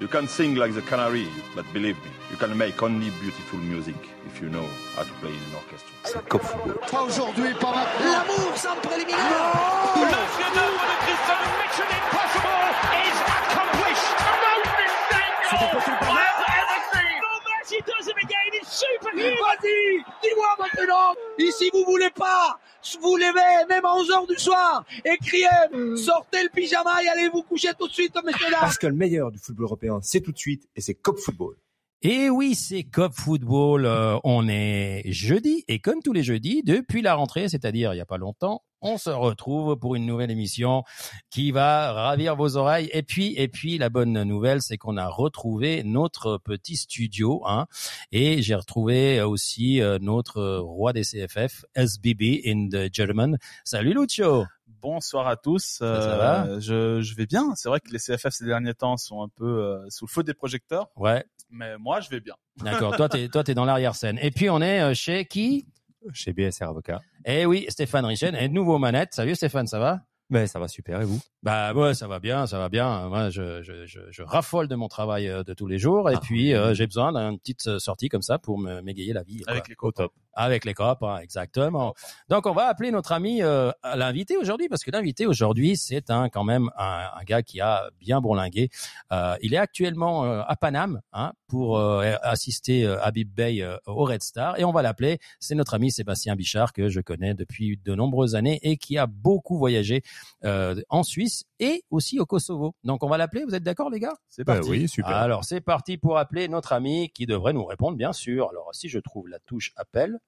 You can sing like the canary, but believe me, you can make only beautiful music if you know how to play in an orchestra. C'est Cop Football. Pas aujourd'hui, pas maintenant. L'amour sans préliminaire. Oh no Le chef-d'œuvre de Christian Mission Impossible is accomplished. Oh, the most insane goal I've ever seen. No Messi does it again. It's superhuman. Vas-y, dis-moi maintenant. Ici, vous voulez pas vous levez même à 11h du soir et criez sortez le pyjama et allez vous coucher tout de suite messieurs Parce que le meilleur du football européen c'est tout de suite et c'est Cop Football. Et oui, c'est Cop Football. Euh, on est jeudi et comme tous les jeudis, depuis la rentrée, c'est-à-dire il y a pas longtemps, on se retrouve pour une nouvelle émission qui va ravir vos oreilles. Et puis, et puis, la bonne nouvelle, c'est qu'on a retrouvé notre petit studio, hein, et j'ai retrouvé aussi euh, notre roi des CFF, SBB in the German. Salut Lucio. Bonsoir à tous. Euh, je, je, vais bien. C'est vrai que les CFF ces derniers temps sont un peu euh, sous le feu des projecteurs. Ouais. Mais moi, je vais bien. D'accord. toi, t'es toi, t'es dans l'arrière scène. Et puis on est chez qui? Chez BSR Avocat. Eh oui, Stéphane Richen, et nouveau manette. Salut Stéphane, ça va? Mais ça va super et vous? Bah ouais, ça va bien, ça va bien. Moi, je, je, je, je raffole de mon travail euh, de tous les jours et ah, puis euh, j'ai besoin d'une petite euh, sortie comme ça pour m'égayer la vie. Avec les copains. Avec les copains, exactement. Donc on va appeler notre ami euh, l'invité aujourd'hui parce que l'invité aujourd'hui c'est un quand même un, un, gars qui a bien bourlingué. Euh, il est actuellement à Paname hein, pour assister Habib Bey au Red Star et on va l'appeler. C'est notre ami Sébastien Bichard que je connais depuis de nombreuses années et qui a beaucoup voyagé euh, en Suisse et aussi au Kosovo. Donc on va l'appeler, vous êtes d'accord les gars? C'est parti. oui, super. Alors c'est parti pour appeler notre ami qui devrait nous répondre bien sûr. Alors si je trouve la touche appel,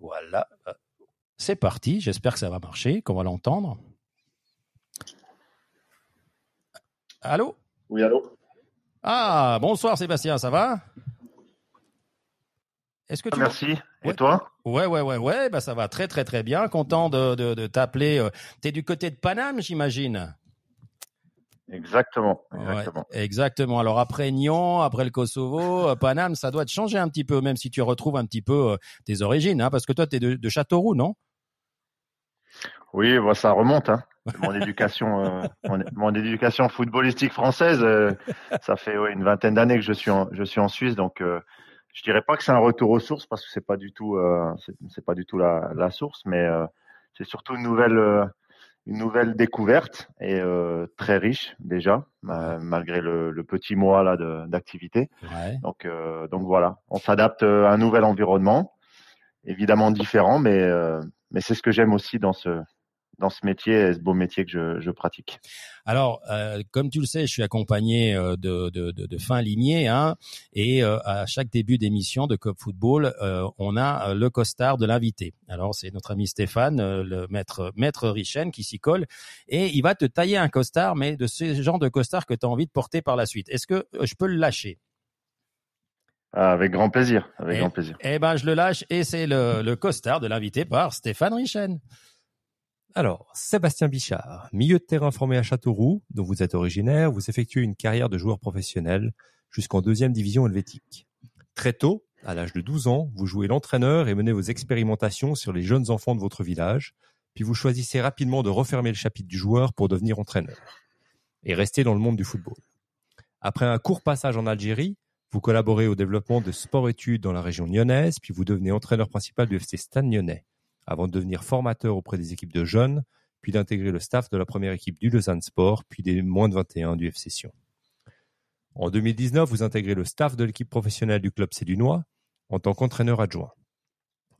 voilà. Euh, c'est parti, j'espère que ça va marcher, qu'on va l'entendre. Allô? Oui, allô? Ah, bonsoir Sébastien, ça va? Est-ce que tu Merci. Et toi? Ouais, ouais, ouais, ouais. Bah ça va très, très, très bien. Content de, de, de t'appeler. Euh, t'es du côté de Paname, j'imagine. Exactement. Exactement. exactement. Alors après Nyon, après le Kosovo, euh, Paname, ça doit te changer un petit peu, même si tu retrouves un petit peu euh, tes origines, hein, parce que toi, tu es de, de, Châteauroux, non? Oui, bah, ça remonte. Hein. Mon éducation, mon, éducation footballistique française, ça fait ouais, une vingtaine d'années que je suis en, je suis en Suisse, donc je dirais pas que c'est un retour aux sources parce que c'est pas du tout euh, c'est pas du tout la, la source mais euh, c'est surtout une nouvelle euh, une nouvelle découverte et euh, très riche déjà malgré le, le, petit mois là d'activité. Ouais. donc donc voilà. On s'adapte à un nouvel environnement. Évidemment différent mais mais c'est ce que j'aime aussi dans ce dans ce métier, ce beau métier que je, je pratique. Alors, euh, comme tu le sais, je suis accompagné euh, de, de, de, de fin limier, hein, et euh, à chaque début d'émission de Cop Football, euh, on a euh, le costard de l'invité. Alors, c'est notre ami Stéphane, le maître maître Richen, qui s'y colle, et il va te tailler un costard, mais de ce genre de costard que tu as envie de porter par la suite. Est-ce que je peux le lâcher? Ah, avec grand plaisir, avec et, grand plaisir. Eh ben, je le lâche et c'est le, le costard de l'invité par Stéphane Richen. Alors, Sébastien Bichard, milieu de terrain formé à Châteauroux, dont vous êtes originaire, vous effectuez une carrière de joueur professionnel jusqu'en deuxième division helvétique. Très tôt, à l'âge de 12 ans, vous jouez l'entraîneur et menez vos expérimentations sur les jeunes enfants de votre village, puis vous choisissez rapidement de refermer le chapitre du joueur pour devenir entraîneur et rester dans le monde du football. Après un court passage en Algérie, vous collaborez au développement de sport-études dans la région lyonnaise, puis vous devenez entraîneur principal du FC Stade Lyonnais avant de devenir formateur auprès des équipes de jeunes, puis d'intégrer le staff de la première équipe du Lausanne Sport, puis des moins de 21 du FC Sion. En 2019, vous intégrez le staff de l'équipe professionnelle du club Cédunois en tant qu'entraîneur adjoint.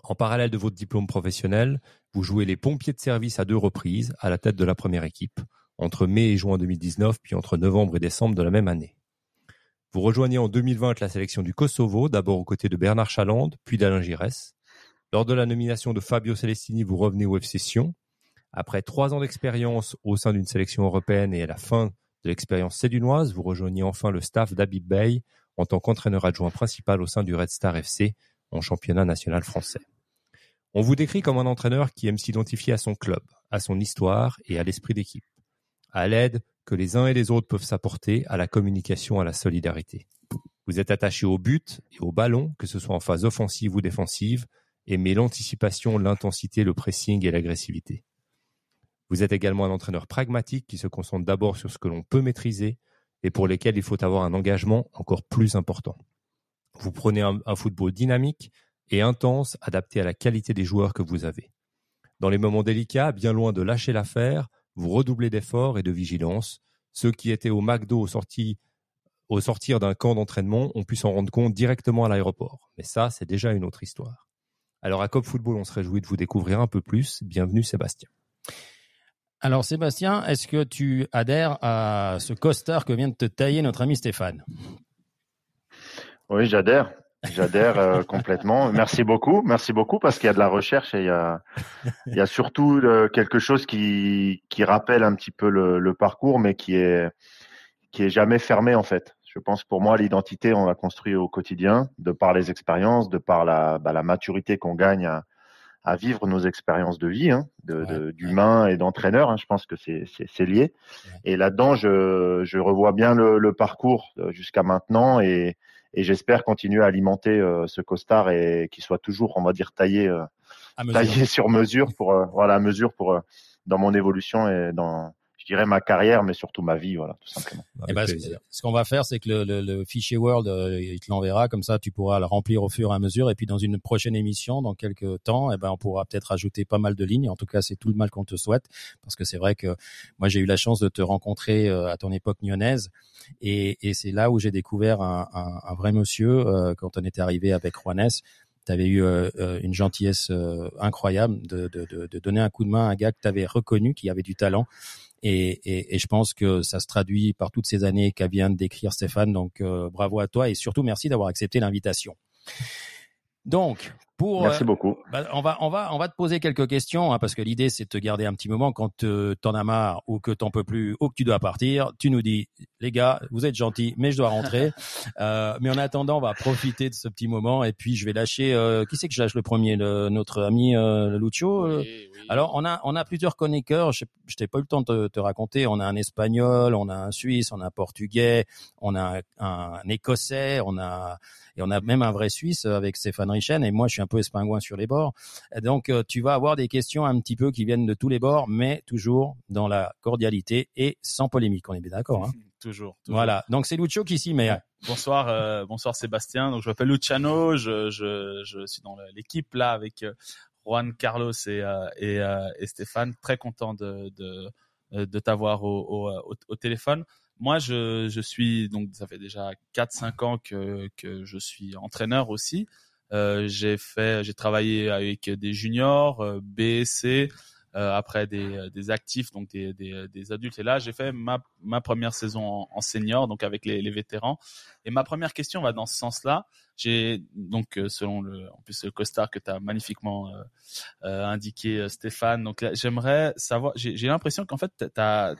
En parallèle de votre diplôme professionnel, vous jouez les pompiers de service à deux reprises à la tête de la première équipe, entre mai et juin 2019, puis entre novembre et décembre de la même année. Vous rejoignez en 2020 la sélection du Kosovo, d'abord aux côtés de Bernard Chalande, puis d'Alain Giresse. Lors de la nomination de Fabio Celestini, vous revenez au FC Sion. Après trois ans d'expérience au sein d'une sélection européenne et à la fin de l'expérience cédunoise, vous rejoignez enfin le staff d'Abib Bey en tant qu'entraîneur adjoint principal au sein du Red Star FC en championnat national français. On vous décrit comme un entraîneur qui aime s'identifier à son club, à son histoire et à l'esprit d'équipe, à l'aide que les uns et les autres peuvent s'apporter, à la communication, à la solidarité. Vous êtes attaché au but et au ballon, que ce soit en phase offensive ou défensive, aimez l'anticipation, l'intensité, le pressing et l'agressivité. Vous êtes également un entraîneur pragmatique qui se concentre d'abord sur ce que l'on peut maîtriser et pour lesquels il faut avoir un engagement encore plus important. Vous prenez un, football dynamique et intense, adapté à la qualité des joueurs que vous avez. Dans les moments délicats, bien loin de lâcher l'affaire, vous redoublez d'efforts et de vigilance. Ceux qui étaient au McDo au, au sortir d'un camp d'entraînement ont pu s'en rendre compte directement à l'aéroport. Mais ça, c'est déjà une autre histoire. Alors à Cop Football, on se réjouit de vous découvrir un peu plus. Bienvenue Sébastien. Alors Sébastien, est-ce que tu adhères à ce costard que vient de te tailler notre ami Stéphane? Oui, j'adhère. J'adhère euh, complètement. Merci beaucoup, merci beaucoup parce qu'il y a de la recherche et il y a, il y a surtout euh, quelque chose qui, qui rappelle un petit peu le, le, parcours, mais qui est qui est jamais fermé en fait. Je pense pour moi l'identité on la construit au quotidien, de par les expériences, de par la, bah, la maturité qu'on gagne à, à, vivre nos expériences de vie, hein, de, d'humain et d'entraîneur. Hein, je pense que c'est, lié. Et là-dedans, je, je revois bien le, le parcours euh, jusqu'à maintenant et et j'espère continuer à alimenter euh, ce costard et qu'il soit toujours, on va dire, taillé, euh, taillé sur mesure pour, euh, voilà, mesure pour dans mon évolution et dans, je dirais ma carrière, mais surtout ma vie, voilà, tout simplement. Et eh ben, ce qu'on va faire, c'est que le, le, le, fichier Word, il te l'enverra, comme ça, tu pourras le remplir au fur et à mesure. Et puis, dans une prochaine émission, dans quelques temps, eh ben, on pourra peut-être ajouter pas mal de lignes. En tout cas, c'est tout le mal qu'on te souhaite, parce que c'est vrai que moi, j'ai eu la chance de te rencontrer à ton époque lyonnaise. Et, et c'est là où j'ai découvert un, un, un, vrai monsieur euh, quand on était arrivé avec Juanes. Tu avais eu euh, euh, une gentillesse incroyable de, de, de, de, donner un coup de main à un gars que tu avais reconnu, qui avait du talent. Et, et, et, je pense que ça se traduit par toutes ces années qu'a vient décrire Stéphane. Donc bravo à toi et surtout merci d'avoir accepté l'invitation. Donc, pour, Merci beaucoup. Bah, on va on va on va te poser quelques questions hein, parce que l'idée c'est de te garder un petit moment quand euh, t'en as marre ou que t'en peux plus ou que tu dois partir. Tu nous dis les gars, vous êtes gentils, mais je dois rentrer. euh, mais en attendant, on va profiter de ce petit moment et puis je vais lâcher. Euh, qui c'est que je lâche le premier? Le, Notre ami euh, Lucio. Euh? Oui, oui. Alors on a on a plusieurs chroniqueurs. Je, je t'ai pas eu le temps de te, te, raconter. On a un espagnol, on a un suisse, on a un portugais, on a un, un écossais, on a et on a même un vrai Suisse avec Stéphane Richen et moi je suis un peu espingouin sur les bords. Donc euh, tu vas avoir des questions un petit peu qui viennent de tous les bords, mais toujours dans la cordialité et sans polémique. On est bien d'accord. Hein? Toujours, toujours, Voilà. Donc c'est Lucio qui s'y met. Bonsoir, euh, bonsoir Sébastien. Donc je m'appelle Luciano, je, je, je suis dans l'équipe là avec euh, Juan Carlos et, euh, et, euh, et, Stéphane. Très content de, de, de t'avoir au, au, au, téléphone. Moi, je, je suis donc ça fait déjà 4-5 ans que, que je suis entraîneur aussi. Euh, j'ai fait, j'ai travaillé avec des juniors, euh, B, C, euh, après des, des actifs, donc des, des, des, adultes. Et là, j'ai fait ma, ma première saison en, en senior, donc avec les, les, vétérans. Et ma première question va dans ce sens-là. J'ai donc selon le, en plus le costard que tu as magnifiquement euh, indiqué, Stéphane. Donc j'aimerais savoir. J'ai l'impression qu'en fait, t'as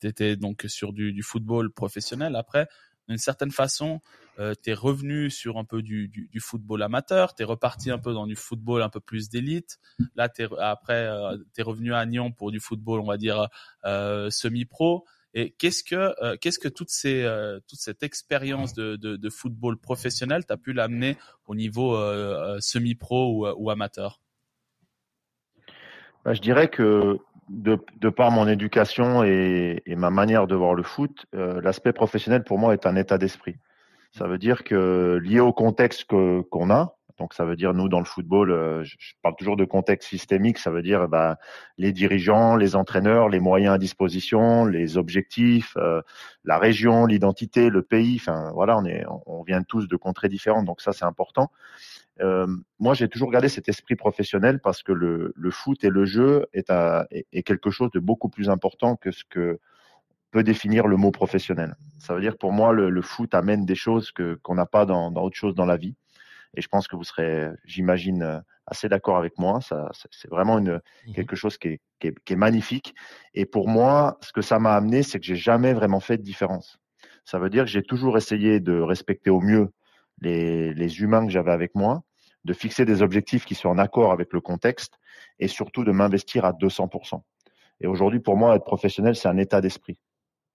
tu étais donc sur du, du, football professionnel. Après, d'une certaine façon, euh, tu es revenu sur un peu du, du, football amateur, tu es reparti un peu dans du football un peu plus d'élite. Là, es, après, euh, tu es revenu à Nyon pour du football, on va dire, euh, semi-pro. Et qu'est-ce que, euh, que toutes ces, toute cette expérience de, de, football professionnel t'a pu l'amener au niveau semi-pro ou, ou amateur? Bah, Je dirais que de, de, par mon éducation et, et, ma manière de voir le foot, euh, l'aspect professionnel pour moi est un état d'esprit. Ça veut dire que lié au contexte que qu'on a, donc ça veut dire nous dans le football, euh, je, parle toujours de contexte systémique, ça veut dire bah, les dirigeants, les entraîneurs, les moyens à disposition, les objectifs, euh, la région, l'identité, le pays. Enfin voilà, on est, on vient tous de contrées différentes, donc ça c'est important. Euh, moi, j'ai toujours gardé cet esprit professionnel parce que le, le foot et le jeu est, à, est, est, quelque chose de beaucoup plus important que ce que peut définir le mot professionnel. Ça veut dire pour moi, le, le foot amène des choses que qu'on n'a pas dans, dans autre chose dans la vie. Et je pense que vous serez, j'imagine, assez d'accord avec moi. Ça, c'est vraiment une mmh quelque chose qui est, qui est, qui est magnifique. Et pour moi, ce que ça m'a amené, c'est que j'ai jamais vraiment fait de différence. Ça veut dire que j'ai toujours essayé de respecter au mieux les, les humains que j'avais avec moi, de fixer des objectifs qui soient en accord avec le contexte et surtout de m'investir à 200%. Et aujourd'hui, pour moi, être professionnel, c'est un état d'esprit.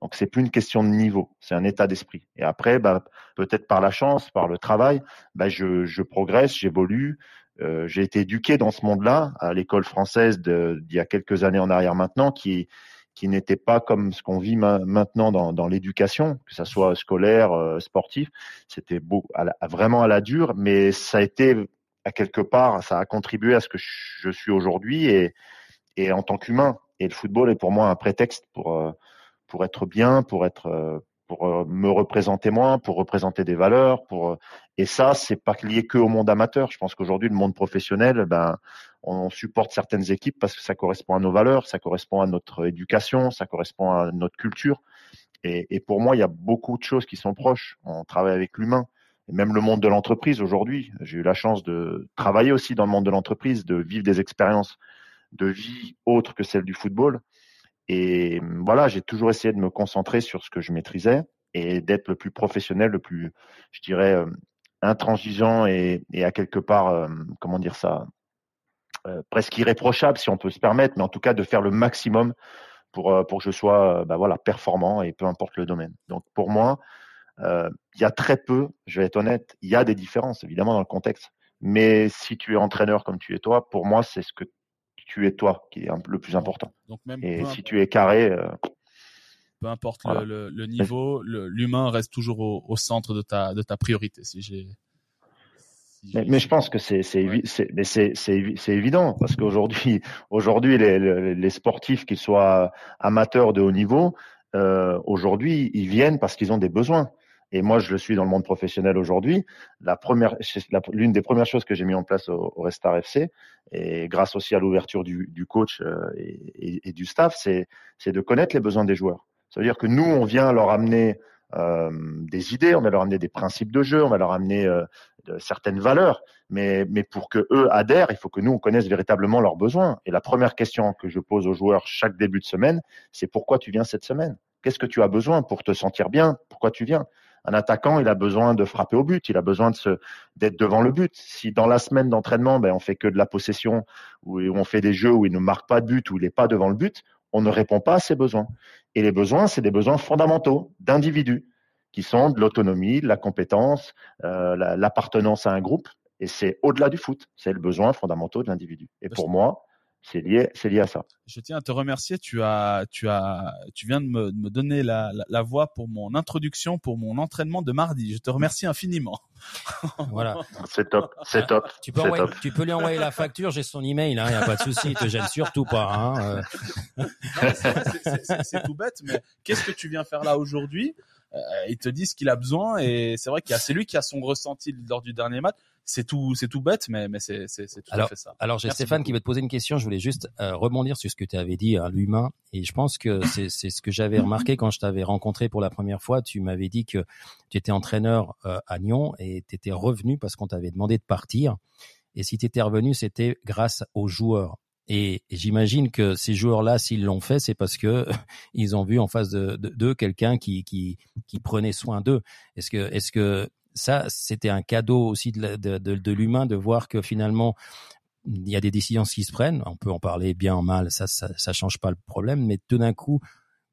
Donc, c'est plus une question de niveau, c'est un état d'esprit. Et après, bah, peut-être par la chance, par le travail, bah, je, je progresse, j'évolue. Euh, j'ai été éduqué dans ce monde-là, à l'école française d'il y a quelques années en arrière maintenant, qui, qui n'était pas comme ce qu'on vit maintenant dans, dans l'éducation, que ça soit scolaire, euh, sportif. C'était vraiment à la dure, mais ça a été à quelque part, ça a contribué à ce que je suis aujourd'hui et, et en tant qu'humain. Et le football est pour moi un prétexte pour euh, pour être bien, pour être euh, pour euh, me représenter moi, pour représenter des valeurs, pour et ça c'est pas lié que au monde amateur. Je pense qu'aujourd'hui le monde professionnel, ben on supporte certaines équipes parce que ça correspond à nos valeurs, ça correspond à notre éducation, ça correspond à notre culture. Et, et pour moi, il y a beaucoup de choses qui sont proches. On travaille avec l'humain et même le monde de l'entreprise aujourd'hui. J'ai eu la chance de travailler aussi dans le monde de l'entreprise, de vivre des expériences de vie autres que celles du football. Et voilà, j'ai toujours essayé de me concentrer sur ce que je maîtrisais et d'être le plus professionnel, le plus, je dirais, euh, intransigeant et, et, à quelque part, euh, comment dire ça, euh, presque irréprochable si on peut se permettre, mais en tout cas de faire le maximum pour pour que je sois, bah voilà, performant et peu importe le domaine. Donc pour moi, il y a très peu, je vais être honnête, il y a des différences évidemment dans le contexte, mais si tu es entraîneur comme tu es toi, pour moi c'est ce que tu es toi qui est le plus important. et si tu es carré. Euh, peu importe le, niveau, l'humain reste toujours au, centre de ta, de ta priorité. Si j'ai. mais, je pense que c'est évident parce qu'aujourd'hui aujourd'hui les, les, sportifs qu'ils soient amateurs de haut niveau euh, aujourd'hui ils viennent parce qu'ils ont des besoins et moi, je le suis dans le monde professionnel aujourd'hui. La première, l'une des premières choses que j'ai mis en place au, au Restar FC, et grâce aussi à l'ouverture du, coach euh, et, du staff, c'est, c'est de connaître les besoins des joueurs. Ça veut dire que nous, on vient leur amener euh, des idées, on va leur amener des principes de jeu, on va leur amener euh, de certaines valeurs, mais, mais pour que eux adhèrent, il faut que nous on connaisse véritablement leurs besoins. Et la première question que je pose aux joueurs chaque début de semaine, c'est pourquoi tu viens cette semaine? Qu'est-ce que tu as besoin pour te sentir bien? Pourquoi tu viens? Un attaquant, il a besoin de frapper au but, il a besoin de se d'être devant le but. Si dans la semaine d'entraînement, ben on fait que de la possession ou on fait des jeux où il ne marque pas de but ou il n'est pas devant le but, on ne répond pas à ses besoins. Et les besoins, c'est des besoins fondamentaux d'individus qui sont de l'autonomie, de la compétence, euh, l'appartenance à un groupe. Et c'est au-delà du foot, c'est le besoin fondamentaux de l'individu. Et pour moi, c'est lié, c'est lié à ça. Je tiens à te remercier. Tu as, tu as, tu viens de me, me donner la, la, voix pour mon introduction, pour mon entraînement de mardi. Je te remercie infiniment. voilà. C'est top, c'est top. Tu peux, tu peux lui envoyer la facture. J'ai son email. Il hein, n'y a pas de souci. Il te gêne surtout pas. Hein, euh. c'est tout bête, mais qu'est-ce que tu viens faire là aujourd'hui? Euh, Il te dit ce qu'il a besoin et c'est vrai qu'il y a, c'est lui qui a son ressenti lors du dernier match c'est tout, c'est tout bête, mais, mais c'est, c'est, tout alors, à fait ça. Alors, j'ai Stéphane qui veut te poser une question. Je voulais juste euh, rebondir sur ce que tu avais dit à l'humain. Et je pense que c'est, c'est ce que j'avais remarqué quand je t'avais rencontré pour la première fois. Tu m'avais dit que tu étais entraîneur euh, à Nyon et tu étais revenu parce qu'on t'avait demandé de partir. Et si tu étais revenu, c'était grâce aux joueurs. Et, j'imagine que ces joueurs-là, s'ils l'ont fait, c'est parce que ils ont vu en face de d'eux quelqu'un qui, prenait soin d'eux. Est-ce que, est-ce que ça, c'était un cadeau aussi de, l'humain de voir que finalement, il y a des décisions qui se prennent. On peut en parler bien ou mal, ça, ça, change pas le problème. Mais tout d'un coup,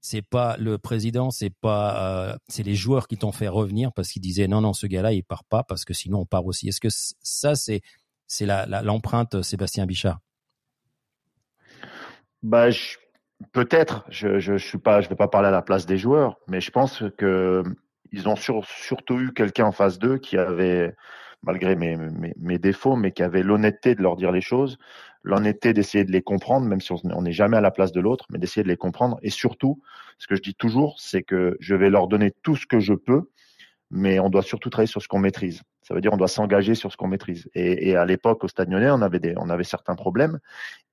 c'est pas le président, c'est pas, euh, c'est les joueurs qui t'ont fait revenir parce qu'ils disaient non, non, ce gars-là, il part pas parce que sinon on part aussi. Est-ce que ça, c'est, l'empreinte euh, Sébastien Bichard? Bah, peut-être. Je, je, je suis pas, je vais pas parler à la place des joueurs, mais je pense que ils ont surtout eu quelqu'un en face d'eux qui avait, malgré mes, mes, mes défauts, mais qui avait l'honnêteté de leur dire les choses, l'honnêteté d'essayer de les comprendre, même si on n'est jamais à la place de l'autre, mais d'essayer de les comprendre. Et surtout, ce que je dis toujours, c'est que je vais leur donner tout ce que je peux mais on doit surtout travailler sur ce qu'on maîtrise. Ça veut dire on doit s'engager sur ce qu'on maîtrise. Et, et à l'époque, au Stade Lyonnais, on avait des, on avait certains problèmes.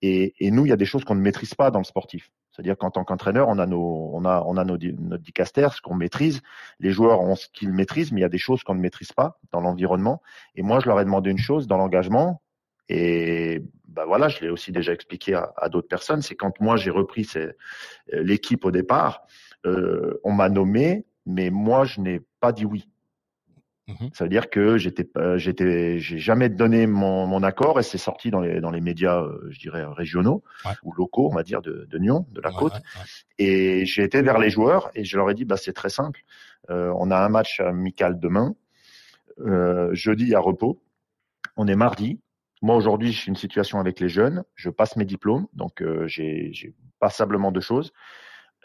Et, et nous, il y a des choses qu'on ne maîtrise pas dans le sportif. C'est-à-dire qu'en tant qu'entraîneur, on a nos, on a, on a nos, notre dicaster, ce qu'on maîtrise. Les joueurs ont ce qu'ils maîtrisent, mais il y a des choses qu'on ne maîtrise pas dans l'environnement. Et moi, je leur ai demandé une chose dans l'engagement. Et bah voilà, je l'ai aussi déjà expliqué à, d'autres personnes. C'est quand moi j'ai repris l'équipe au départ, euh, on m'a nommé mais moi, je n'ai pas dit oui. Mmh ça veut dire que j'étais, j'étais, j'ai jamais donné mon, mon accord et c'est sorti dans les dans les médias, euh, je dirais régionaux ou locaux, on va dire de, de Nyon, de la côte. et j'ai été vers les joueurs et je leur ai dit, bah c'est très simple. Euh, on a un match amical demain, euh, jeudi à repos. On est mardi. Moi aujourd'hui, je suis une situation avec les jeunes. Je passe mes diplômes, donc euh, j'ai, j'ai passablement de choses.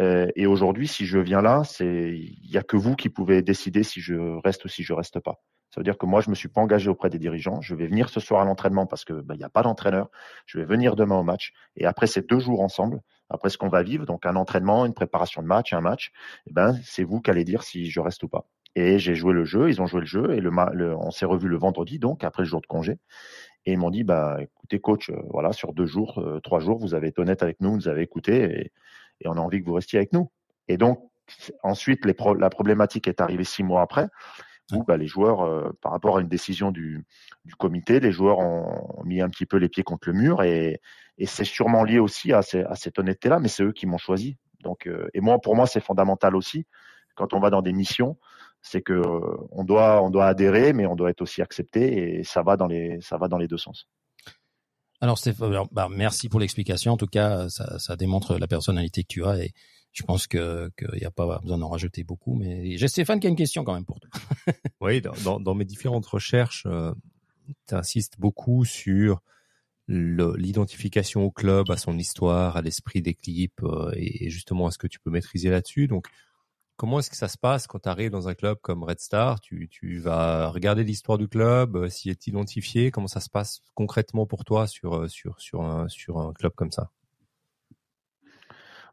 Euh, et aujourd'hui, si je viens là, c'est il y a que vous qui pouvez décider si je reste ou si je reste pas. Ça veut dire que moi, je me suis pas engagé auprès des dirigeants. Je vais venir ce soir à l'entraînement parce que bah, il n'y a pas d'entraîneur. Je vais venir demain au match. Et après ces deux jours ensemble, après ce qu'on va vivre, donc un entraînement, une préparation de match, un match, eh ben c'est vous qui allez dire si je reste ou pas. Et j'ai joué le jeu, ils ont joué le jeu et le, on s'est revu le vendredi, donc après le jour de congé. Et ils m'ont dit, bah écoutez coach, euh, voilà sur deux jours, euh, trois jours, vous avez été honnête avec nous, vous avez écouté et on a envie que vous restiez avec nous. Et donc ensuite, les pro la problématique est arrivée six mois après où bah, les joueurs, euh, par rapport à une décision du, du, comité, les joueurs ont mis un petit peu les pieds contre le mur et, et c'est sûrement lié aussi à, ces, à cette honnêteté-là, mais c'est eux qui m'ont choisi. Donc, euh, et moi, pour moi, c'est fondamental aussi quand on va dans des missions, c'est que euh, on doit, on doit adhérer, mais on doit être aussi accepté et ça va dans les, ça va dans les deux sens. Alors Stéphane, bah, merci pour l'explication. En tout cas, ça, ça, démontre la personnalité que tu as et je pense qu'il n'y a pas besoin d'en rajouter beaucoup. Mais j'ai Stéphane qui a une question quand même pour toi. oui, dans, dans, mes différentes recherches, euh, tu insistes beaucoup sur l'identification au club, à son histoire, à l'esprit d'équipe euh, et justement à ce que tu peux maîtriser là-dessus. Donc Comment est-ce que ça se passe quand tu arrives dans un club comme Red Star? Tu, vas regarder l'histoire du club, euh, s'y est identifié. Comment ça se passe concrètement pour toi sur, euh, un, club comme ça?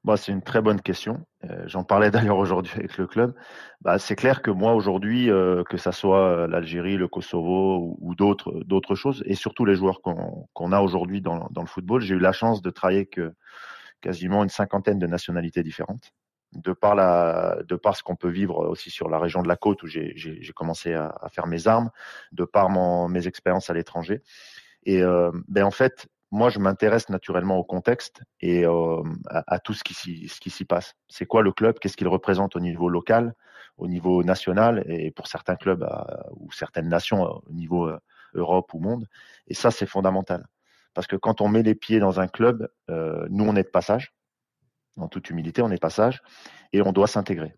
Bah, c'est une très bonne question. Euh, J'en parlais d'ailleurs aujourd'hui avec le club. Bah, c'est clair que moi aujourd'hui, que ça soit l'Algérie, le Kosovo ou, d'autres choses, et surtout les joueurs qu'on a aujourd'hui dans, dans le football, j'ai eu la chance de travailler quasiment une cinquantaine de nationalités différentes de par ce qu'on peut vivre aussi sur la région de la côte où j'ai commencé à, faire mes armes, de par mon, mes expériences à l'étranger. Et euh, ben en fait, moi, je m'intéresse naturellement au contexte et euh, à, tout ce qui s'y passe. C'est quoi le club? Qu'est-ce qu'il représente au niveau local, au niveau national et pour certains clubs ou certaines nations au niveau euh, Europe ou monde? Et ça, c'est fondamental. Parce que quand on met les pieds dans un club, euh, nous, on est de passage en toute humilité, on est passage et on doit s'intégrer.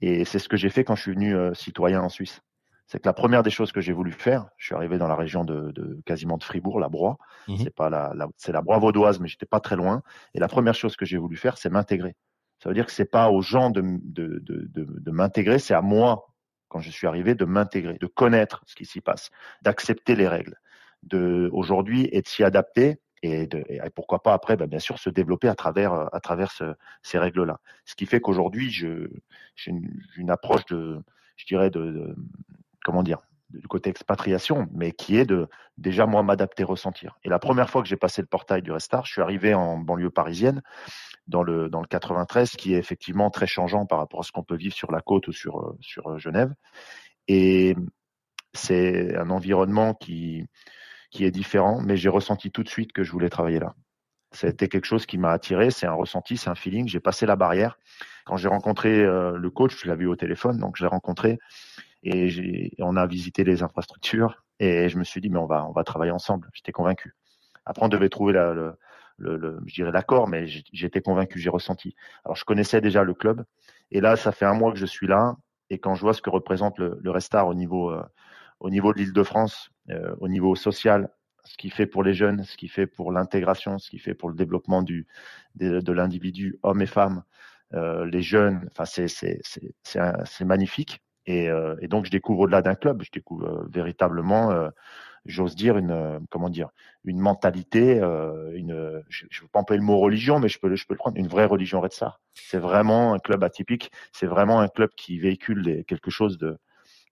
Et c'est ce que j'ai fait quand je suis venu euh, citoyen en Suisse. C'est que la première des choses que j'ai voulu faire, je suis arrivé dans la région de, de quasiment de Fribourg, la Broye. Mmh c'est pas la, la c'est la Broye vaudoise, mais j'étais pas très loin. Et la première chose que j'ai voulu faire, c'est m'intégrer. Ça veut dire que c'est pas aux gens de, de, de, de m'intégrer, c'est à moi quand je suis arrivé de m'intégrer, de connaître ce qui s'y passe, d'accepter les règles, de aujourd'hui et de s'y adapter et, de, et, pourquoi pas après, ben, bien sûr, se développer à travers à travers ce, ces règles-là. Ce qui fait qu'aujourd'hui, j'ai une, une, approche de, je dirais de, de, comment dire, du côté expatriation, mais qui est de déjà moi m'adapter, ressentir. Et la première fois que j'ai passé le portail du Restart, je suis arrivé en banlieue parisienne, dans le dans le 93, qui est effectivement très changeant par rapport à ce qu'on peut vivre sur la côte ou sur sur Genève. Et c'est un environnement qui qui est différent, mais j'ai ressenti tout de suite que je voulais travailler là. C'était quelque chose qui m'a attiré, c'est un ressenti, c'est un feeling. J'ai passé la barrière. Quand j'ai rencontré euh, le coach, je l'ai vu au téléphone, donc je l'ai rencontré et, on a visité les infrastructures et je me suis dit mais on va on va travailler ensemble. J'étais convaincu. Après on devait trouver le, le, le, je dirais l'accord, mais j'étais convaincu, j'ai ressenti. Alors je connaissais déjà le club et là ça fait un mois que je suis là et quand je vois ce que représente le, le Restart au niveau euh, au niveau de l'Île-de-France, euh, au niveau social, ce qu'il fait pour les jeunes, ce qu'il fait pour l'intégration, ce qu'il fait pour le développement du, de, l'individu, homme et femme, euh, les jeunes, enfin c'est c'est magnifique. Et, euh, et, donc je découvre au-delà d'un club, je découvre euh, véritablement, euh, j'ose dire une euh, comment dire, une mentalité, une, je, je veux pas employer le mot religion, mais je peux je peux le prendre, une vraie religion Red Star. C'est vraiment un club atypique, c'est vraiment un club qui véhicule des, quelque chose de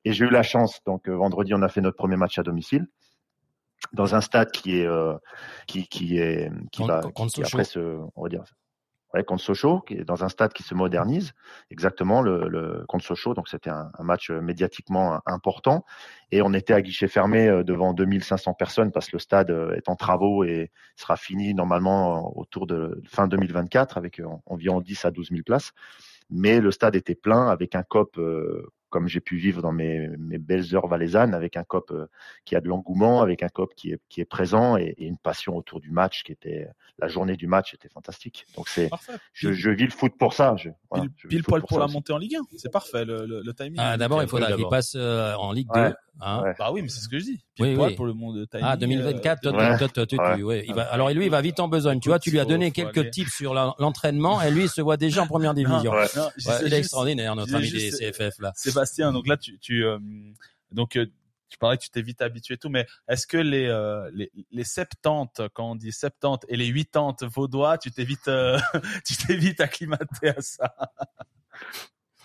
et j'ai eu la chance, donc euh, vendredi, on a fait notre premier match à domicile dans un stade qui est euh, qui qui est qui va qui, après se on va dire ouais, contre Sochaux qui est dans un stade qui se modernise. Exactement le, le contre Sochaux donc c'était un, un, match médiatiquement important. Et on était à guichet fermé euh, devant 2500 personnes parce que le stade est en travaux et sera fini normalement autour de fin 2024 avec environ 10 à 12 000 places. Mais le stade était plein avec un COP comme j'ai pu vivre dans mes, mes belles heures valaisannes, avec un cop euh, qui a de l'engouement, avec un cop qui est, qui est présent et, et, une passion autour du match qui était la journée du match était fantastique. Donc c'est, je, je, vis le foot pour ça. Je, voilà, pile, pile poil pour, pour la montée en Ligue 1. C'est parfait le, le, le timing. Ah, d'abord il faudra qu'il passe euh, en Ligue 2. Ouais. Hein. Ouais. Bah oui, mais c'est ce que je dis. Pile Oui, poil oui. pour le monde de timing. Ah 2024, toi, Ouais. toi, toi, toi, Ouais. tu- ouais, il va, alors lui, il va vite en besogne. Tu vois, tu lui as donné quelques tips sur l'entraînement et lui, il se voit déjà en première division. Ouais. Non, je Ouais, disais il est juste- extraordinaire, notre ami des CFF là. Sébastien, donc là, tu, tu euh, donc euh, tu parlais que tu t'es vite habitué et tout, mais est-ce que les, euh, les les 70, quand on dit 70 et les 80 vaudois, tu t'es vite euh, vite acclimaté à ça?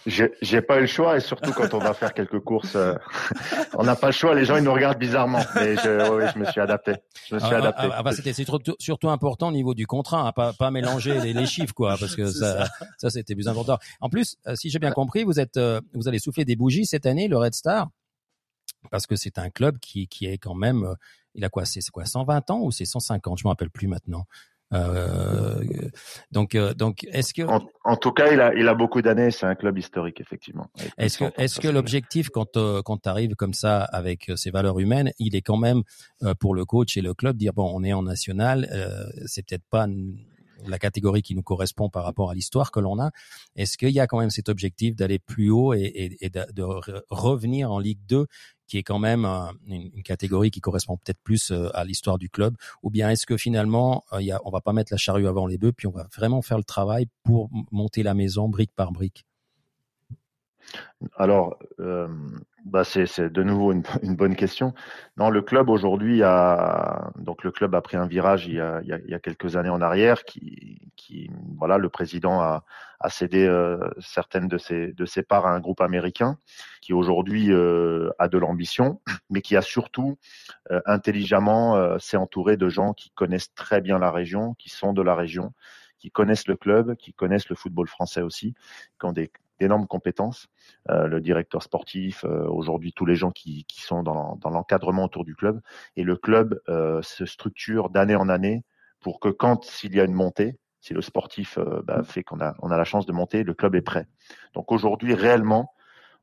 J'ai j'ai pas eu le choix et surtout quand on va faire quelques courses, euh, on n'a pas le choix. Les gens ils nous regardent bizarrement, mais je, ouais, je me suis adapté. Je me suis Ah, adapté. ah, ah, bah, c'était c'est surtout, surtout important au niveau du contrat, hein, pas, pas mélanger les, les chiffres, quoi, parce que ça, ça, c'était plus important. En plus, euh, si j'ai bien compris, vous êtes, euh, vous allez souffler des bougies cette année, le Red Star, parce que c'est un club qui, qui est quand même, euh, il a quoi, c'est c'est quoi, 120 ans ou c'est 150, je me rappelle plus maintenant. Euh, donc, euh, donc, est-ce que, En, en tout cas, il a, il a beaucoup d'années. C'est un club historique, effectivement. Est-ce que, 100 ans, est-ce que l'objectif, quand, euh, quand tu arrives comme ça avec euh, ces valeurs humaines, il est quand même euh, pour le coach et le club dire bon, on est en national, c'est peut-être pas la catégorie qui nous correspond par rapport à l'histoire que l'on a. Est-ce qu'il y a quand même cet objectif d'aller plus haut et, de, de re- revenir en Ligue 2 qui est quand même euh, une, catégorie qui correspond peut-être plus euh, à l'histoire du club, ou bien est-ce que finalement, euh, on va pas mettre la charrue avant les bœufs, puis on va vraiment faire le travail pour monter la maison brique par brique? Alors, euh, bah c'est de nouveau une, une bonne question. Non, le club aujourd'hui a donc le club a pris un virage il y a, il y a, il y a quelques années en arrière, qui, qui voilà, le président a, a cédé euh, certaines de ses de ses parts à un groupe américain qui aujourd'hui euh, a de l'ambition, mais qui a surtout euh, intelligemment euh, s'est entouré de gens qui connaissent très bien la région, qui sont de la région, qui connaissent le club, qui connaissent le football français aussi, qui ont des d'énormes compétences, euh, le directeur sportif, euh, aujourd'hui tous les gens qui, qui sont dans, dans l'encadrement autour du club. Et le club euh, se structure d'année en année pour que quand s'il y a une montée, si le sportif euh, bah, fait qu'on a, on a la chance de monter, le club est prêt. Donc aujourd'hui, réellement,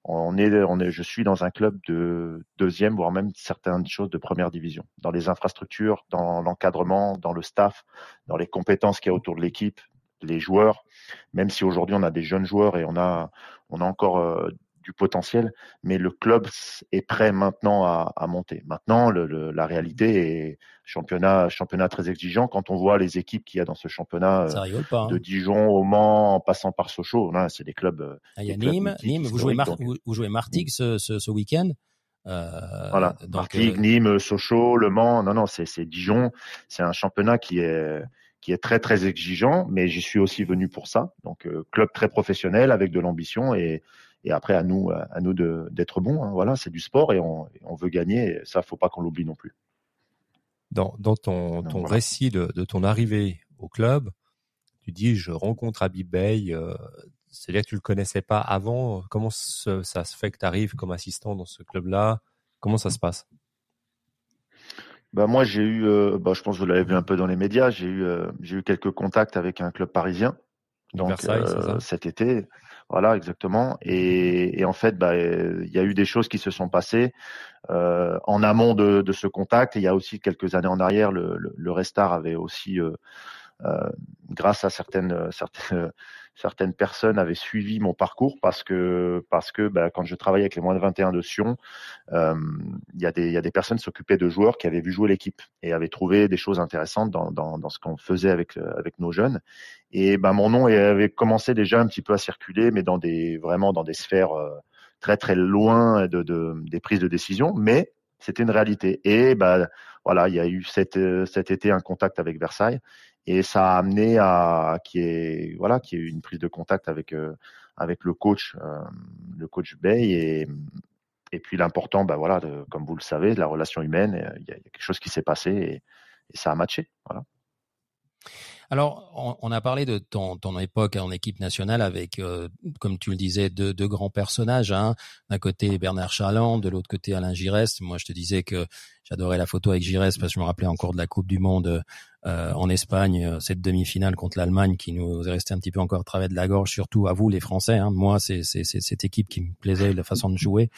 on est, on est, je suis dans un club de deuxième, voire même certaines choses de première division, dans les infrastructures, dans l'encadrement, dans le staff, dans les compétences qu'il y a autour de l'équipe, les joueurs, même si aujourd'hui on a des jeunes joueurs et on a, on a encore euh, du potentiel, mais le club est prêt maintenant à, à monter. Maintenant, le, le, la réalité est championnat, championnat très exigeant. Quand on voit les équipes qu'il y a dans ce championnat, euh, pas. hein. de Dijon au Mans, en passant par Sochaux, c'est des clubs. euh, Ah, Il y a Nîmes, Nîmes, vous jouez, Mar historiques, donc- vous, vous jouez Martigues ce, ce, ce week-end. Euh, Voilà, donc, Martigues, Nîmes, Sochaux, Le Mans. Non, non, c'est c'est Dijon. C'est un championnat qui est qui est très très exigeant, mais j'y suis aussi venu pour ça. Donc euh, club très professionnel avec de l'ambition et et après à nous à nous d'être bons. hein. Voilà, c'est du sport et on et on veut gagner. Et ça, faut pas qu'on l'oublie non plus. Dans, dans ton, Donc, ton voilà. récit de, de ton arrivée au club, tu dis je rencontre Habib Bey. Euh, C'est-à-dire que tu le connaissais pas avant. Comment ça se fait que tu arrives comme assistant dans ce club-là? Comment ça se passe? Bah moi j'ai eu, euh, bah, je pense que vous l'avez vu un peu dans les médias, j'ai eu euh, j'ai eu quelques contacts avec un club parisien. Donc euh, ça? cet été, voilà exactement. Et, et en fait, bah, il y a eu des choses qui se sont passées euh, en amont de, de ce contact. Et il y a aussi quelques années en arrière, le, le, le Restar avait aussi, euh, grâce à certaines certaines certaines personnes, avaient suivi mon parcours parce que parce que bah, quand je travaillais avec les moins de 21 de Sion, euh, il y a des y a des personnes s'occupaient de joueurs qui avaient vu jouer l'équipe et avaient trouvé des choses intéressantes dans dans, dans ce qu'on faisait avec euh, avec nos jeunes. Et ben mon nom avait commencé déjà un petit peu à circuler, mais dans des vraiment dans des sphères euh, très très loin de, de des prises de décision, mais c'était une réalité. Et ben voilà, il y a eu cet euh, cet été un contact avec Versailles et ça a amené à qui est voilà qui eu une prise de contact avec euh, avec le coach euh, le coach Bay et et puis l'important ben voilà de, comme vous le savez de la relation humaine euh, il y, a, quelque chose qui s'est passé et, ça a matché voilà Alors, on, on, a parlé de ton, ton époque en équipe nationale avec, euh, comme tu le disais, deux, deux grands personnages. Hein. D'un côté Bernard Chaland, de l'autre côté Alain Giresse. Moi, je te disais que j'adorais la photo avec Giresse parce que je me rappelais encore de la Coupe du Monde euh, en Espagne, euh, cette demi-finale contre l'Allemagne qui nous est restée un petit peu encore à travers de la gorge, surtout à vous les Français. Hein. Moi, c'est cette équipe qui me plaisait, la façon de jouer.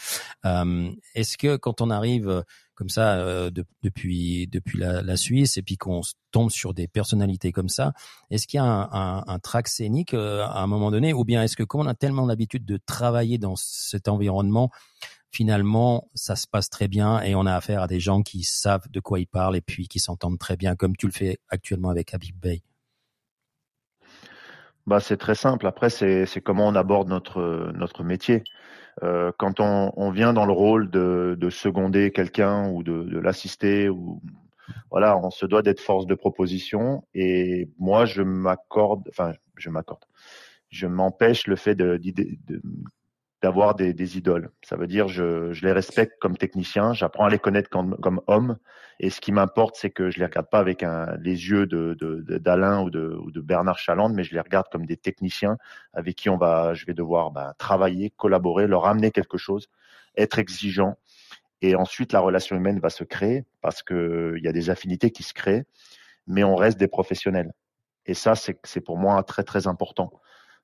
Euh, Est-ce que quand on arrive comme ça euh, depuis depuis la, Suisse et puis qu'on tombe sur des personnalités comme ça, est-ce qu'il y a un, un, un track scénique à un moment donné, ou bien est-ce que comme on a tellement l'habitude de travailler dans cet environnement, finalement, ça se passe très bien et on a affaire à des gens qui savent de quoi ils parlent et puis qui s'entendent très bien, comme tu le fais actuellement avec Habib Bey. Bah, c'est très simple. Après, c'est comment on aborde notre, notre métier. Euh, quand on, on, vient dans le rôle de, de seconder quelqu'un ou de, l'assister, voilà, on se doit d'être force de proposition. Et moi, je m'accorde, enfin, je m'accorde, je m'empêche le fait de, de, d'avoir des, idoles. Ça veut dire je, je les respecte comme technicien, j'apprends à les connaître comme, comme hommes. Et ce qui m'importe, c'est que je les regarde pas avec les yeux de, d'Alain ou de, Bernard Chaland, mais je les regarde comme des techniciens avec qui on va, je vais devoir bah, travailler, collaborer, leur amener quelque chose, être exigeant. Et ensuite, la relation humaine va se créer parce que il y a des affinités qui se créent, mais on reste des professionnels. Et ça, c'est pour moi très très important.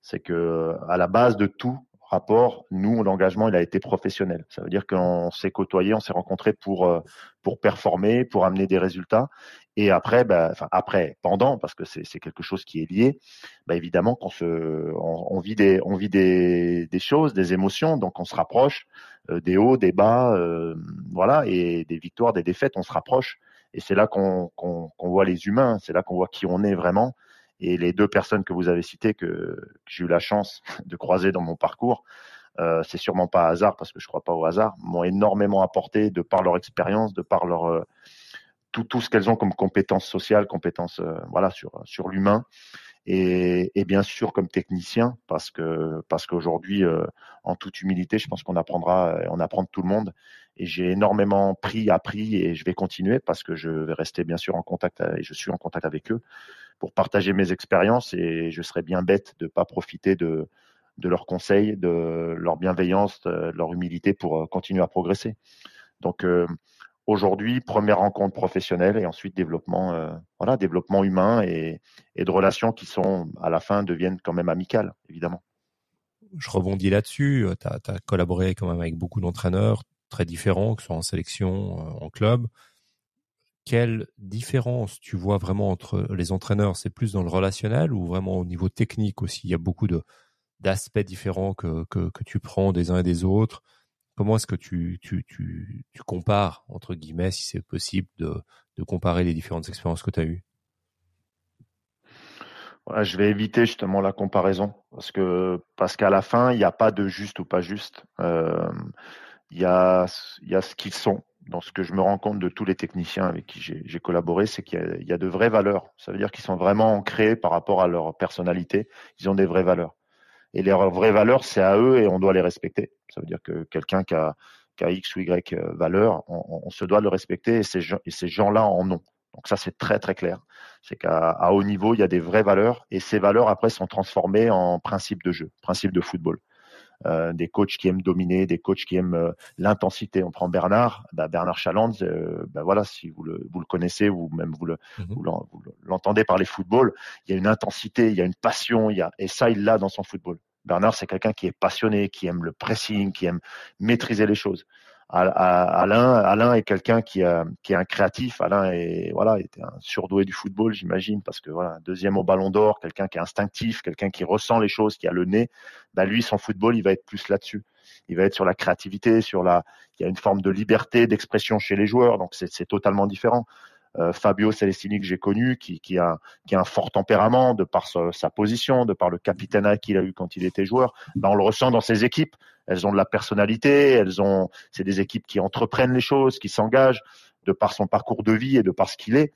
C'est que à la base de tout, rapport, nous, l'engagement, il a été professionnel. Ça veut dire qu'on s'est côtoyé, on s'est rencontré pour euh, pour performer, pour amener des résultats. Et après, bah, enfin après, pendant, parce que c'est quelque chose qui est lié. Bah, évidemment qu'on se, on, vit des, on vit des, des choses, des émotions, donc on se rapproche euh, des hauts, des bas, euh, voilà, et des victoires, des défaites, on se rapproche. Et c'est là qu'on qu'on voit les humains, c'est là qu'on voit qui on est vraiment. Et les deux personnes que vous avez citées, que, j'ai eu la chance de croiser dans mon parcours, euh, c'est sûrement pas hasard parce que je crois pas au hasard, m'ont énormément apporté de par leur expérience, de par leur euh, tout, tout ce qu'elles ont comme compétences sociales, compétences euh, voilà sur sur l'humain et, et, bien sûr comme technicien parce que parce qu'aujourd'hui euh, en toute humilité, je pense qu'on apprendra on apprend de tout le monde et j'ai énormément pris appris et je vais continuer parce que je vais rester bien sûr en contact et je suis en contact avec eux pour partager mes expériences et je serais bien bête de pas profiter de, de leurs conseils, de leur bienveillance, de leur humilité pour euh, continuer à progresser. Donc euh, aujourd'hui, première rencontre professionnelle et ensuite développement, euh, voilà, développement humain et, et, de relations qui sont à la fin deviennent quand même amicales, évidemment. Je rebondis là-dessus. Tu as, collaboré quand même avec beaucoup d'entraîneurs très différents, que ce soit en sélection, en club quelle différence tu vois vraiment entre les entraîneurs? C'est plus dans le relationnel ou vraiment au niveau technique aussi? Il y a beaucoup d'aspects différents que, que, tu prends des uns et des autres? Comment est-ce que tu, tu, compares, entre guillemets, si c'est possible, de, comparer les différentes expériences que tu as eues? Je vais éviter justement la comparaison parce que parce qu'à la fin, il n'y a pas de juste ou pas juste. Euh, il y, a, il y a ce qu'ils sont dans ce que je me rends compte de tous les techniciens avec qui j'ai collaboré, c'est qu'il y, y, a de vraies valeurs. Ça veut dire qu'ils sont vraiment ancrés par rapport à leur personnalité. Ils ont des vraies valeurs. Et leurs vraies valeurs, c'est à eux et on doit les respecter. Ça veut dire que quelqu'un qui a, qui a X ou Y euh, valeurs, on, se doit de le respecter et ces, et ces gens-là en ont. Donc ça, c'est très très clair. C'est qu'à haut niveau, il y a des vraies valeurs et ces valeurs après sont transformées en principes de jeu, principes de football. Euh, des coachs qui aiment dominer, des coachs qui aiment euh, l'intensité. On prend Bernard, bah Bernard Chaland, euh, bah voilà, si vous le, vous le connaissez ou même vous le, mhm. vous l'entendez parler football, il y a une intensité, il y a une passion, il y a, et ça il l'a dans son football. Bernard, c'est quelqu'un qui est passionné, qui aime le pressing, qui aime maîtriser les choses. Alain, Alain est quelqu'un qui, est un créatif. Alain est voilà, était un surdoué du football, j'imagine, parce que voilà, deuxième au Ballon d'Or, quelqu'un qui est instinctif, quelqu'un qui ressent les choses, qui a le nez. Bah lui, son football, il va être plus là-dessus. Il va être sur la créativité, sur la. Il y a une forme de liberté d'expression chez les joueurs, donc c'est totalement différent. Euh, Fabio Celestini que j'ai connu, qui, qui, a, qui a un fort tempérament de par sa, sa position, de par le capitana qu'il a eu quand il était joueur, ben on le ressent dans ses équipes. Elles ont de la personnalité, elles ont, c'est des équipes qui entreprennent les choses, qui s'engagent de par son parcours de vie et de par ce qu'il est.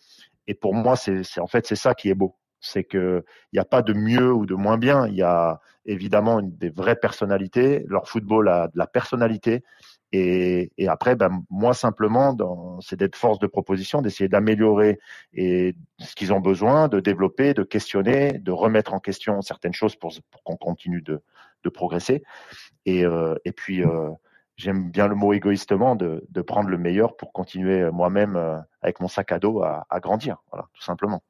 Et pour moi, c'est en fait c'est ça qui est beau, c'est que il n'y a pas de mieux ou de moins bien. Il y a évidemment des vraies personnalités. Leur football a de la personnalité et, et après, ben, moi simplement, c'est d'être force de proposition, d'essayer d'améliorer et ce qu'ils ont besoin, de développer, de questionner, de remettre en question certaines choses pour, pour qu'on continue de, de progresser. Et, euh, et puis, euh, j'aime bien le mot égoïstement, de, de, prendre le meilleur pour continuer moi-même avec mon sac à dos à, à grandir, voilà, tout simplement.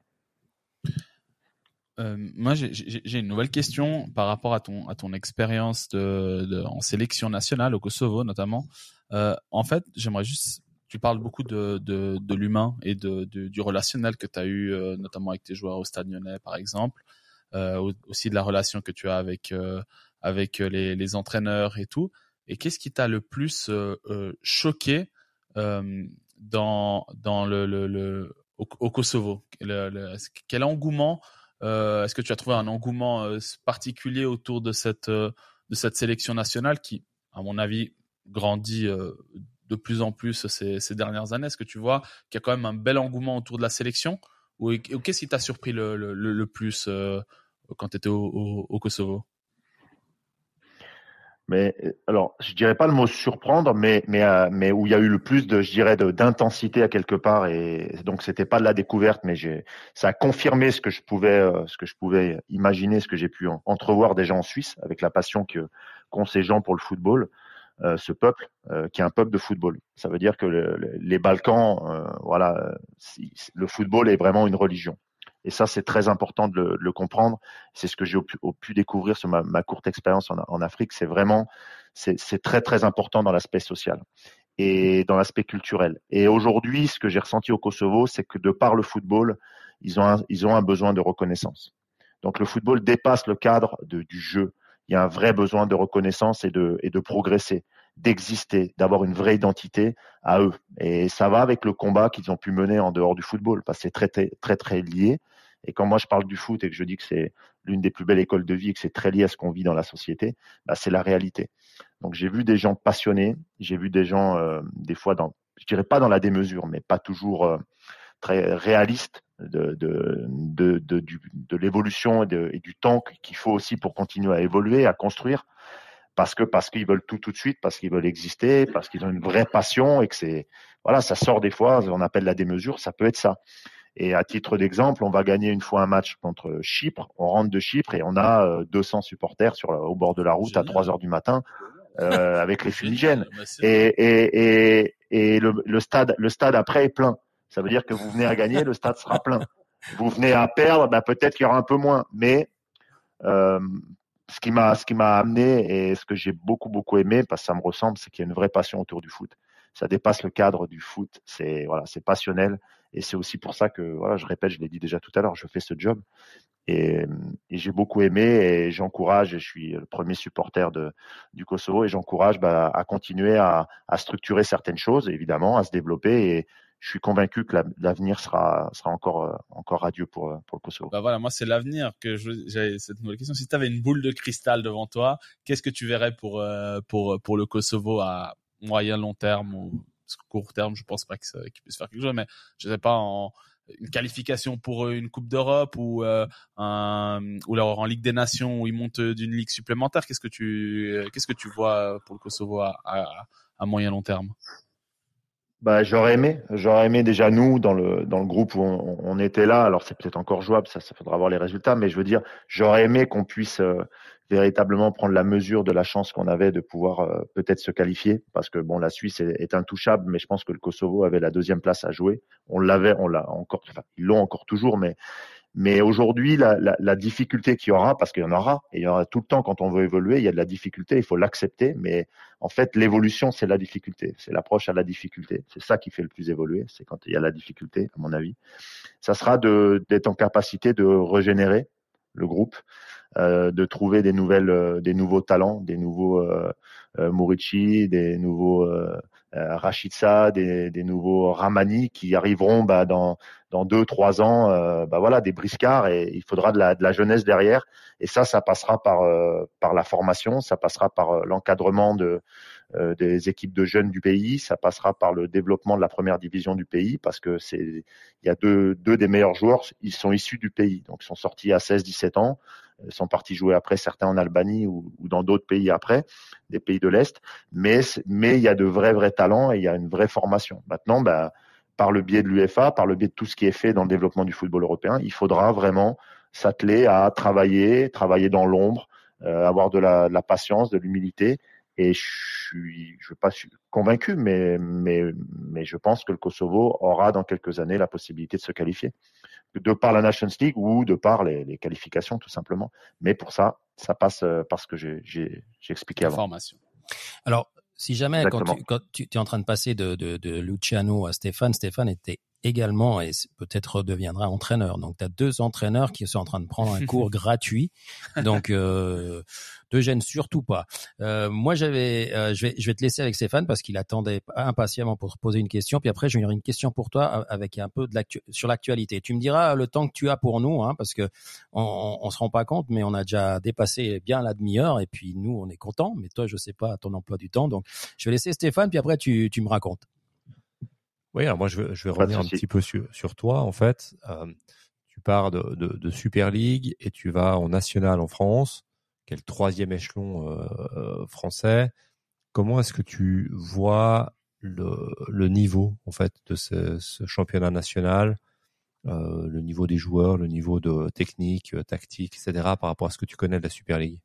Euh, moi, j'ai une nouvelle question par rapport à ton à ton expérience de, de, en sélection nationale au Kosovo notamment. Euh, en fait, j'aimerais juste tu parles beaucoup de, de, de l'humain et de, du relationnel que tu as eu euh, notamment avec tes joueurs au Stade Lyonnais par exemple, euh, aussi de la relation que tu as avec euh, avec les, les, entraîneurs et tout. Et qu'est-ce qui t'a le plus choqué dans dans le, le, le au, au, Kosovo? Quel engouement euh, est-ce que tu as trouvé un engouement euh, particulier autour de cette, euh, de sélection nationale qui, à mon avis, grandit de plus en plus ces, ces dernières années? Est-ce que tu vois qu'il y a quand même un bel engouement autour de la sélection? Ou, qu'est-ce qui t'a surpris le, plus quand tu étais au Kosovo? Mais euh, alors, je dirais pas le mot surprendre, mais mais euh, mais où il y a eu le plus de, je dirais, d'intensité à quelque part, et donc c'était pas de la découverte, mais j'ai, ça a confirmé ce que je pouvais, euh, ce que je pouvais imaginer, ce que j'ai pu entrevoir déjà en Suisse avec la passion que qu'ont ces gens pour le football, ce peuple qui est un peuple de football. Ça veut dire que les Balkans, voilà, le football est vraiment une religion. Et ça, c'est très important de le, comprendre. C'est ce que j'ai pu, découvrir sur ma, courte expérience en, Afrique. C'est vraiment, c'est très très important dans l'aspect social et dans l'aspect culturel. Et aujourd'hui, ce que j'ai ressenti au Kosovo, c'est que de par le football, ils ont un, ils ont un besoin de reconnaissance. Donc le football dépasse le cadre du jeu. Il y a un vrai besoin de reconnaissance et de, et de progresser d'exister, d'avoir une vraie identité à eux. Et ça va avec le combat qu'ils ont pu mener en dehors du football, parce que c'est très, très, très lié. Et quand moi je parle du foot et que je dis que c'est l'une des plus belles écoles de vie et que c'est très lié à ce qu'on vit dans la société, bah, c'est la réalité. Donc j'ai vu des gens passionnés, j'ai vu des gens euh, des fois dans, je dirais pas dans la démesure, mais pas toujours euh, très réalistes de, de, de, de, de l'évolution et, et, du temps qu'il faut aussi pour continuer à évoluer, à construire parce que parce qu'ils veulent tout tout de suite, parce qu'ils veulent exister, parce qu'ils ont une vraie passion et que c'est voilà, ça sort des fois, on appelle la démesure, ça peut être ça. Et à titre d'exemple, on va gagner une fois un match contre Chypre, on rentre de Chypre et on a 200 euh, supporters sur au bord de la route à 3 heures du matin euh, avec les fumigènes. Bah, et, et, et, et le, le, stade le stade après est plein. Ça veut dire que vous venez à gagner, le stade sera plein. Vous venez à perdre, bah, peut-être qu'il y aura un peu moins, mais euh, ce qui m'a ce qui m'a amené et ce que j'ai beaucoup beaucoup aimé parce que ça me ressemble, c'est qu'il y a une vraie passion autour du foot. Ça dépasse le cadre du foot. C'est voilà, c'est passionnel et c'est aussi pour ça que voilà, je répète, je l'ai dit déjà tout à l'heure, je fais ce job et, j'ai beaucoup aimé et j'encourage et je suis le premier supporter du Kosovo et j'encourage bah, à continuer à, à structurer certaines choses évidemment, à se développer et je suis convaincu que l'avenir sera, sera encore, euh, encore radieux pour, euh, pour le Kosovo. Bah voilà, moi, c'est l'avenir que j'avais cette nouvelle question. Si tu avais une boule de cristal devant toi, qu'est-ce que tu verrais pour, euh, pour, pour le Kosovo à moyen, long terme ou court terme? Je pense pas qu'il puisse faire quelque chose, mais je sais pas, en, une qualification pour une Coupe d'Europe ou un ou alors en Ligue des Nations où ils montent d'une ligue supplémentaire. Qu'est-ce que tu qu'est-ce que tu vois pour le Kosovo à, à, à moyen long terme? Bah, j'aurais aimé, j'aurais aimé déjà nous dans le dans le groupe où on, était là. Alors c'est peut-être encore jouable, ça, ça faudra voir les résultats, mais je veux dire, j'aurais aimé qu'on puisse euh, véritablement prendre la mesure de la chance qu'on avait de pouvoir euh, peut-être se qualifier, parce que bon, la Suisse est, est, intouchable, mais je pense que le Kosovo avait la deuxième place à jouer. On l'avait, on l'a encore, enfin, ils l'ont encore toujours, mais mais aujourd'hui, la, difficulté qu'il y aura, parce qu'il y en aura, et il y aura tout le temps quand on veut évoluer, il y a de la difficulté, il faut l'accepter. Mais en fait, l'évolution, c'est la difficulté, c'est l'approche à la difficulté. C'est ça qui fait le plus évoluer, c'est quand il y a la difficulté, à mon avis. Ça sera d'être en capacité de régénérer le groupe, de trouver des nouvelles, euh, des nouveaux talents, des nouveaux euh, euh Morici, des nouveaux euh, euh Rachitsa, des, des, nouveaux Ramani qui arriveront bah, dans dans deux trois ans, bah voilà, des briscards et il faudra de la, de la jeunesse derrière. Et ça, ça passera par par la formation, ça passera par l'encadrement de des équipes de jeunes du pays, ça passera par le développement de la première division du pays parce que c'est il y a deux deux des meilleurs joueurs, ils sont issus du pays, donc ils sont sortis à 16-17 ans sont partis jouer après, certains en Albanie ou, ou dans d'autres pays après, des pays de l'Est. Mais, mais il y a de vrais, vrais talents et il y a une vraie formation. Maintenant, bah, par le biais de l'UFA, par le biais de tout ce qui est fait dans le développement du football européen, il faudra vraiment s'atteler à travailler, travailler dans l'ombre, euh, avoir de la, de la, patience, de l'humilité Et je suis, je veux pas suis convaincu, mais, mais, mais je pense que le Kosovo aura dans quelques années la possibilité de se qualifier, de par la Nations League ou de par les, les qualifications tout simplement. Mais pour ça, ça passe euh, par ce que j'ai expliqué avant. Formation. Alors, si jamais, quand, Exactement. tu, quand tu es en train de passer de, de, de Luciano à Stéphane, Stéphane était également et peut-être deviendra entraîneur. Donc, tu as deux entraîneurs qui sont en train de prendre un cours gratuit. Donc, euh, te gêne surtout pas. Euh, moi, j'avais, euh, je, vais, je vais te laisser avec Stéphane parce qu'il attendait impatiemment pour te poser une question. Puis après, j'ai une question pour toi euh, avec un peu de l'actu- sur l'actualité. Tu me diras le temps que tu as pour nous, hein, parce que on, on, on se rend pas compte, mais on a déjà dépassé bien la demi-heure et puis nous, on est content. Mais toi, je sais pas ton emploi du temps, donc je vais laisser Stéphane. Puis après, tu, tu me racontes. Oui, alors moi je vais, je vais Pas revenir un petit peu sur, sur toi. En fait, euh, tu pars de, de, de Super League et tu vas en National en France, qui est le troisième échelon euh, français. Comment est-ce que tu vois le, le niveau en fait de ce, ce championnat national, euh, le niveau des joueurs, le niveau de technique, euh, tactique, etc. par rapport à ce que tu connais de la Super League?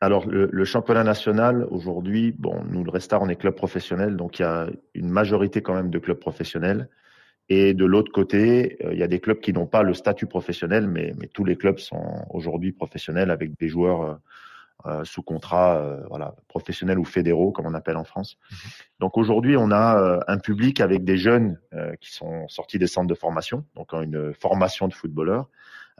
Alors, le, le championnat national, aujourd'hui, bon, nous, le Restart, on est club professionnel, donc il y a une majorité quand même de clubs professionnels. Et de l'autre côté, euh, il y a des clubs qui n'ont pas le statut professionnel, mais, mais tous les clubs sont aujourd'hui professionnels avec des joueurs euh, euh, sous contrat, euh, voilà, professionnels ou fédéraux, comme on appelle en France. Donc aujourd'hui, on a euh, un public avec des jeunes euh, qui sont sortis des centres de formation, donc ont une formation de footballeur,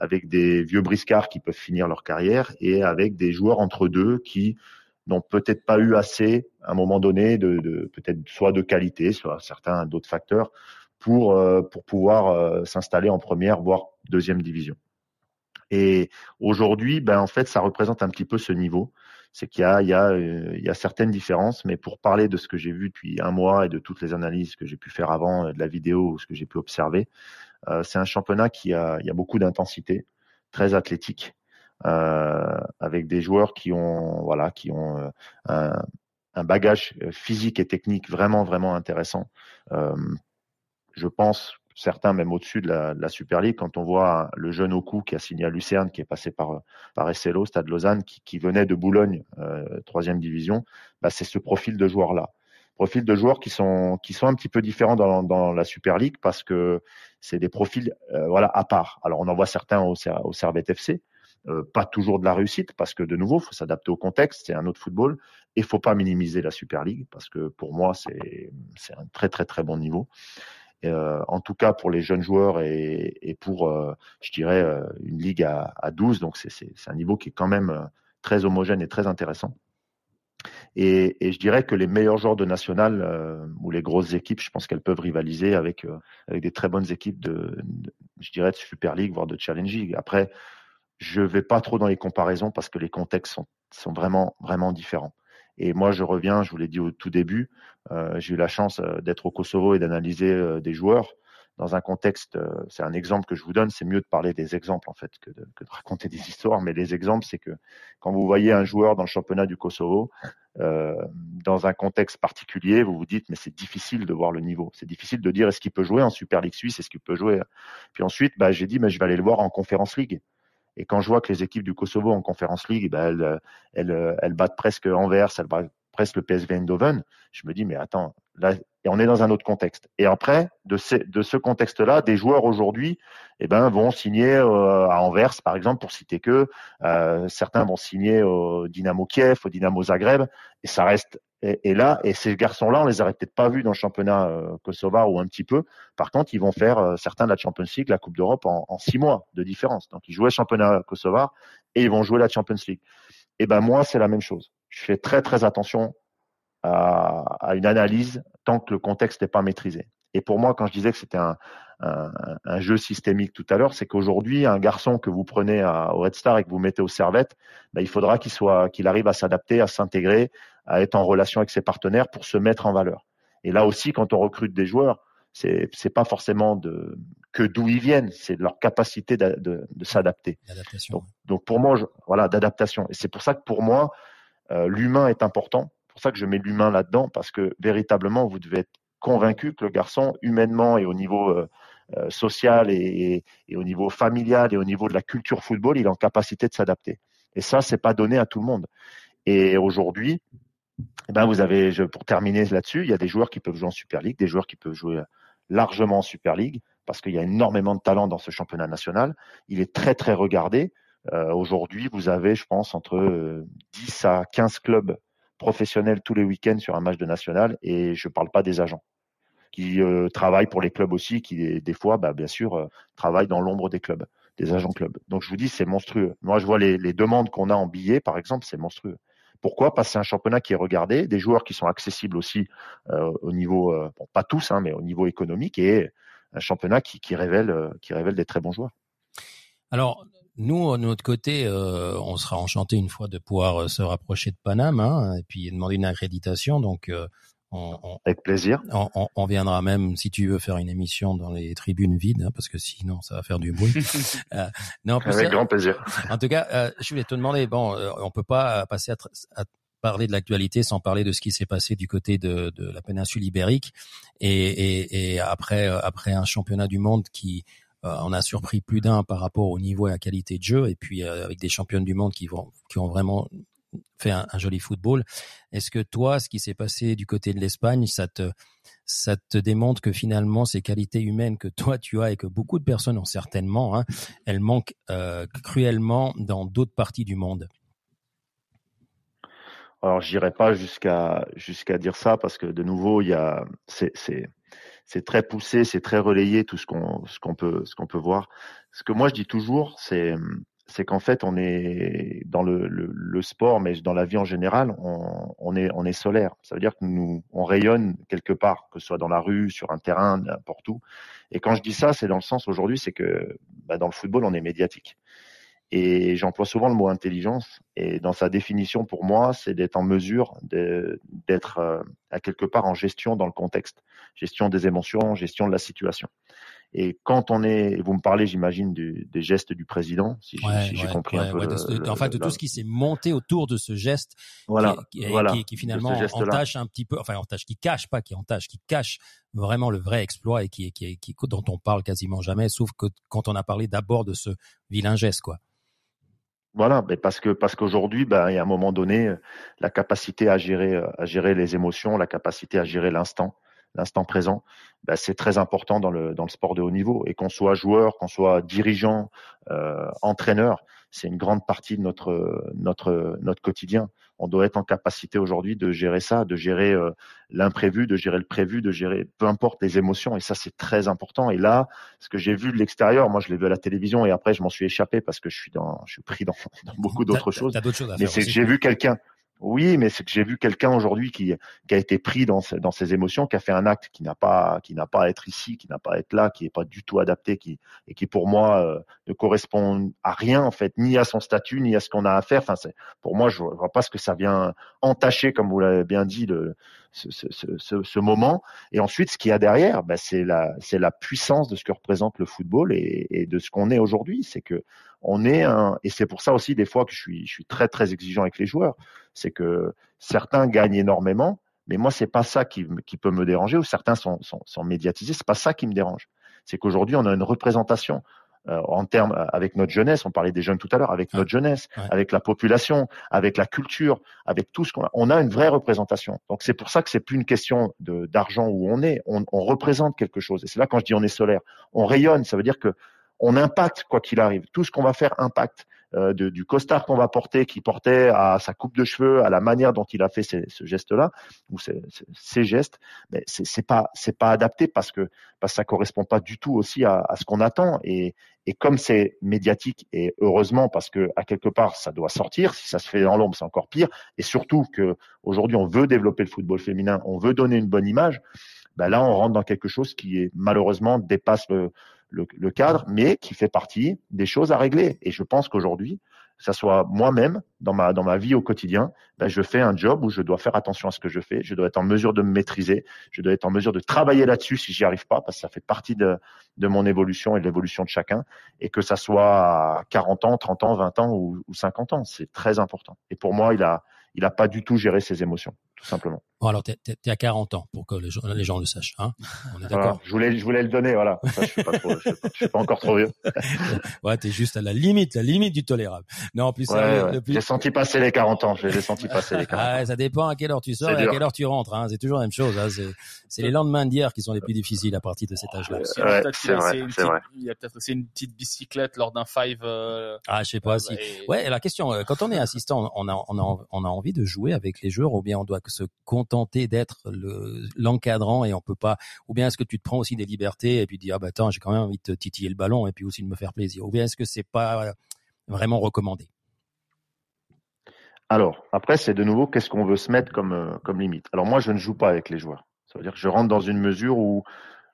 avec des vieux briscards qui peuvent finir leur carrière et avec des joueurs entre deux qui n'ont peut-être pas eu assez à un moment donné de, de peut-être soit de qualité, soit certains d'autres facteurs pour euh, pour pouvoir euh, s'installer en première voire deuxième division. Et aujourd'hui, ben en fait, ça représente un petit peu ce niveau. C'est qu'il y a il y a euh, il y a certaines différences, mais pour parler de ce que j'ai vu depuis un mois et de toutes les analyses que j'ai pu faire avant, de la vidéo, ce que j'ai pu observer, c'est un championnat qui a il y a beaucoup d'intensité, très athlétique, euh, avec des joueurs qui ont voilà qui ont euh, un, bagage euh, physique et technique vraiment vraiment intéressant. Euh, je pense certains même au-dessus de la, de la Super League quand on voit le jeune Oku qui a signé à Lucerne, qui est passé par par SLO, Stade Lausanne, qui, venait de Boulogne, euh, troisième division, bah, c'est ce profil de joueur-là. Profil de joueurs qui sont qui sont un petit peu différents dans, la Super League parce que c'est des profils euh, voilà à part. Alors on en voit certains au, au FC, euh, pas toujours de la réussite parce que de nouveau faut s'adapter au contexte, c'est un autre football et faut pas minimiser la Super League parce que pour moi c'est c'est un très très très bon niveau. Euh, en tout cas pour les jeunes joueurs et, et pour, je dirais, une ligue à, à 12. Donc c'est un niveau qui est quand même très homogène et très intéressant. Et, et je dirais que les meilleurs joueurs de national euh, ou les grosses équipes, je pense qu'elles peuvent rivaliser avec, euh, avec des très bonnes équipes de, je dirais, de Super League, voire de Challenge League. Après, je vais pas trop dans les comparaisons parce que les contextes sont, sont vraiment, vraiment différents. Et moi, je reviens, je vous l'ai dit au tout début, euh, j'ai eu la chance euh, d'être au Kosovo et d'analyser euh, des joueurs dans un contexte. euh, c'est un exemple que je vous donne. C'est mieux de parler des exemples en fait que de, que de raconter des histoires. Mais les exemples, c'est que quand vous voyez un joueur dans le championnat du Kosovo, euh, dans un contexte particulier, vous vous dites mais c'est difficile de voir le niveau. C'est difficile de dire est-ce qu'il peut jouer en Super League Suisse, est-ce qu'il peut jouer. Puis ensuite, bah, j'ai dit mais je vais aller le voir en Conference League. Et quand je vois que les équipes du Kosovo en Conference League, bah, elles, elles, elles battent presque Anvers, elles battent presque le PSV Eindhoven, je me dis mais attends, là et on est dans un autre contexte. Et après, de, ce, contexte-là, des joueurs aujourd'hui, eh ben, vont signer euh, à Anvers, par exemple, pour citer que euh, certains vont signer au Dynamo Kiev, au Dynamo Zagreb, et ça reste. Et, là, et ces garçons-là, on les aurait peut-être pas vus dans le championnat euh, kosovar ou un petit peu. Par contre, ils vont faire certains de la Champions League, la Coupe d'Europe en, six mois de différence. Donc, ils jouaient le championnat kosovar et ils vont jouer la Champions League. Et ben moi, c'est la même chose. Je fais très très attention à, à, une analyse tant que le contexte n'est pas maîtrisé. Et pour moi, quand je disais que c'était un, un, un, jeu systémique tout à l'heure, c'est qu'aujourd'hui, un garçon que vous prenez à, au Red Star et que vous mettez au Servette, ben, il faudra qu'il soit, qu'il arrive à s'adapter, à s'intégrer, à être en relation avec ses partenaires pour se mettre en valeur. Et là aussi, quand on recrute des joueurs, c'est c'est pas forcément de que d'où ils viennent, c'est leur capacité de, de, de s'adapter. Donc, donc, pour moi, je, voilà, d'adaptation. Et c'est pour ça que pour moi, l'humain est important. C'est pour ça que je mets l'humain là-dedans parce que véritablement, vous devez être convaincu que le garçon, humainement et au niveau euh, euh, social et, au niveau familial et au niveau de la culture football, il est en capacité de s'adapter. Et ça, c'est pas donné à tout le monde. Et aujourd'hui, eh ben vous avez, pour terminer là-dessus, il y a des joueurs qui peuvent jouer en Super League, des joueurs qui peuvent jouer largement en Super League, parce qu'il y a énormément de talent dans ce championnat national. Il est très très regardé. Euh, aujourd'hui, vous avez, je pense, entre 10 à 15 clubs professionnels tous les week-ends sur un match de national, et je ne parle pas des agents qui euh, travaillent pour les clubs aussi, qui des fois, bah, bien sûr, euh, travaillent dans l'ombre des clubs, des agents clubs. Donc je vous dis, c'est monstrueux. Moi, je vois les, les demandes qu'on a en billets, par exemple, c'est monstrueux. Pourquoi? Parce que c'est un championnat qui est regardé, des joueurs qui sont accessibles aussi euh, au niveau, euh, bon, pas tous, hein, mais au niveau économique, et un championnat qui, qui révèle, euh, qui révèle des très bons joueurs. Alors, nous, de notre côté, euh, on sera enchanté une fois de pouvoir se rapprocher de Paname hein, et puis demander une accréditation. Donc, euh, on, on, Avec plaisir. on, on, viendra même, si tu veux, faire une émission dans les tribunes vides, hein, parce que sinon, ça va faire du bruit. euh, non, Avec ça, grand plaisir. En tout cas, euh, je voulais te demander, bon, euh, on peut pas passer à, à parler de l'actualité sans parler de ce qui s'est passé du côté de, de la péninsule ibérique et, et, et après, euh, après un championnat du monde qui euh, on a surpris plus d'un par rapport au niveau et à la qualité de jeu, et puis euh, avec des championnes du monde qui vont, qui ont vraiment fait un, un joli football. Est-ce que toi, ce qui s'est passé du côté de l'Espagne, ça te, ça te démontre que finalement ces qualités humaines que toi tu as et que beaucoup de personnes ont certainement, hein, elles manquent euh, cruellement dans d'autres parties du monde? Alors, j'irai pas jusqu'à jusqu'à dire ça parce que de nouveau, il y a c'est c'est très poussé, c'est très relayé tout ce qu'on ce qu'on peut ce qu'on peut voir. Ce que moi je dis toujours, c'est c'est qu'en fait on est dans le, le, le, sport, mais dans la vie en général, on, on est on est solaire. Ça veut dire que nous on rayonne quelque part, que ce soit dans la rue, sur un terrain, n'importe où. Et quand je dis ça, c'est dans le sens aujourd'hui, c'est que bah, dans le football, on est médiatique. Et j'emploie souvent le mot intelligence. Et dans sa définition, pour moi, c'est d'être en mesure d'être euh, à quelque part en gestion dans le contexte, gestion des émotions, gestion de la situation. Et quand on est, vous me parlez, j'imagine, des gestes du président, si ouais, j'ai ouais, compris ouais, un peu. de, le, enfin, de tout ce qui s'est monté autour de ce geste, voilà, qui, qui, voilà, qui, qui finalement entache un petit peu, enfin entache, qui cache pas, qui entache, qui cache vraiment le vrai exploit et qui, qui, qui, dont on parle quasiment jamais, sauf que quand on a parlé d'abord de ce vilain geste, quoi. Voilà, mais parce que parce qu'aujourd'hui, ben, il un moment donné, la capacité à gérer à gérer les émotions, la capacité à gérer l'instant, l'instant présent, ben, c'est très important dans le dans le sport de haut niveau. Et qu'on soit joueur, qu'on soit dirigeant, euh, entraîneur, c'est une grande partie de notre notre notre quotidien. On doit être en capacité aujourd'hui de gérer ça, de gérer euh, l'imprévu, de gérer le prévu, de gérer peu importe les émotions. Et ça, c'est très important. Et là, ce que j'ai vu de l'extérieur, moi, je l'ai vu à la télévision et après, je m'en suis échappé parce que je suis dans, je suis pris dans, dans beaucoup d'autres choses. choses Mais c'est que j'ai vu quelqu'un. Oui, mais c'est que j'ai vu quelqu'un aujourd'hui qui, qui a été pris dans, dans ses émotions, qui a fait un acte qui n'a pas, qui n'a pas à être ici, qui n'a pas à être là, qui n'est pas du tout adapté, qui et qui pour moi euh, ne correspond à rien en fait, ni à son statut, ni à ce qu'on a à faire. Enfin, pour moi, je vois pas ce que ça vient entacher, comme vous l'avez bien dit, ce, ce, ce, ce, moment. Et ensuite, ce qu'il y a derrière, ben, c'est la, c'est la puissance de ce que représente le football et, et de ce qu'on est aujourd'hui. C'est que on est un, et c'est pour ça aussi des fois que je suis, je suis très très exigeant avec les joueurs. C'est que certains gagnent énormément, mais moi c'est pas ça qui, qui peut me déranger. Ou certains sont, sont, sont médiatisés, c'est pas ça qui me dérange. C'est qu'aujourd'hui on a une représentation euh, en termes avec notre jeunesse, on parlait des jeunes tout à l'heure, avec notre jeunesse, ouais. avec la population, avec la culture, avec tout ce qu'on a. On a une vraie représentation. Donc c'est pour ça que c'est plus une question de d'argent où on est. On, on représente quelque chose. Et c'est là quand je dis on est solaire, on rayonne. Ça veut dire que on impacte quoi qu'il arrive. Tout ce qu'on va faire impacte. Euh, du costard qu'on va porter, qui portait à sa coupe de cheveux, à la manière dont il a fait ce geste-là ou ces, ces, gestes, mais c'est, c'est pas c'est pas adapté parce que parce que ça correspond pas du tout aussi à, à ce qu'on attend et et comme c'est médiatique et heureusement parce que à quelque part ça doit sortir, si ça se fait dans l'ombre c'est encore pire et surtout que aujourd'hui on veut développer le football féminin, on veut donner une bonne image, ben là on rentre dans quelque chose qui est malheureusement dépasse le le, cadre, mais qui fait partie des choses à régler. Et je pense qu'aujourd'hui, ça soit moi-même dans ma dans ma vie au quotidien, ben je fais un job où je dois faire attention à ce que je fais, je dois être en mesure de me maîtriser, je dois être en mesure de travailler là-dessus si j'y arrive pas, parce que ça fait partie de de mon évolution et de l'évolution de chacun, et que ça soit à 40 ans, 30 ans, 20 ans ou, ou 50 ans, c'est très important. Et pour moi, il a il a pas du tout géré ses émotions, tout simplement. Bon, alors, t'es, t'es, à 40 ans pour que les gens, les gens le sachent. Hein On est Voilà. d'accord? Je voulais, je voulais le donner, voilà. Ça, je suis pas trop, je suis pas, je suis pas encore trop vieux. Ouais, t'es juste à la limite, la limite du tolérable. Non, en plus, Ouais, sérieux, ouais. le plus- J'ai senti passer les 40 ans. Je les ai senti passer les 40 Ah, ans. ouais, ça dépend à quelle heure tu sors C'est et à quelle heure tu rentres. Hein. C'est toujours la même chose. Hein. C'est, c'est les lendemains d'hier qui sont les plus difficiles à partir de cet âge-là. Ouais, c'est vrai, une c'est petite- vrai. Il y a peut-être aussi une petite bicyclette lors d'un five. euh, Ah, je sais pas si. et- Ouais, la question, euh, quand on est assistant, on a, on a, on a envie de jouer avec les joueurs ou bien on doit se contenter d'être le, l'encadrant et on peut pas, ou bien est-ce que tu te prends aussi des libertés et puis dis, ah bah attends, j'ai quand même envie de titiller le ballon et puis aussi de me faire plaisir. Ou bien est-ce que c'est pas vraiment recommandé? Alors, après, c'est de nouveau qu'est-ce qu'on veut se mettre comme, euh, comme limite? Alors moi, je ne joue pas avec les joueurs. Ça veut dire que je rentre dans une mesure où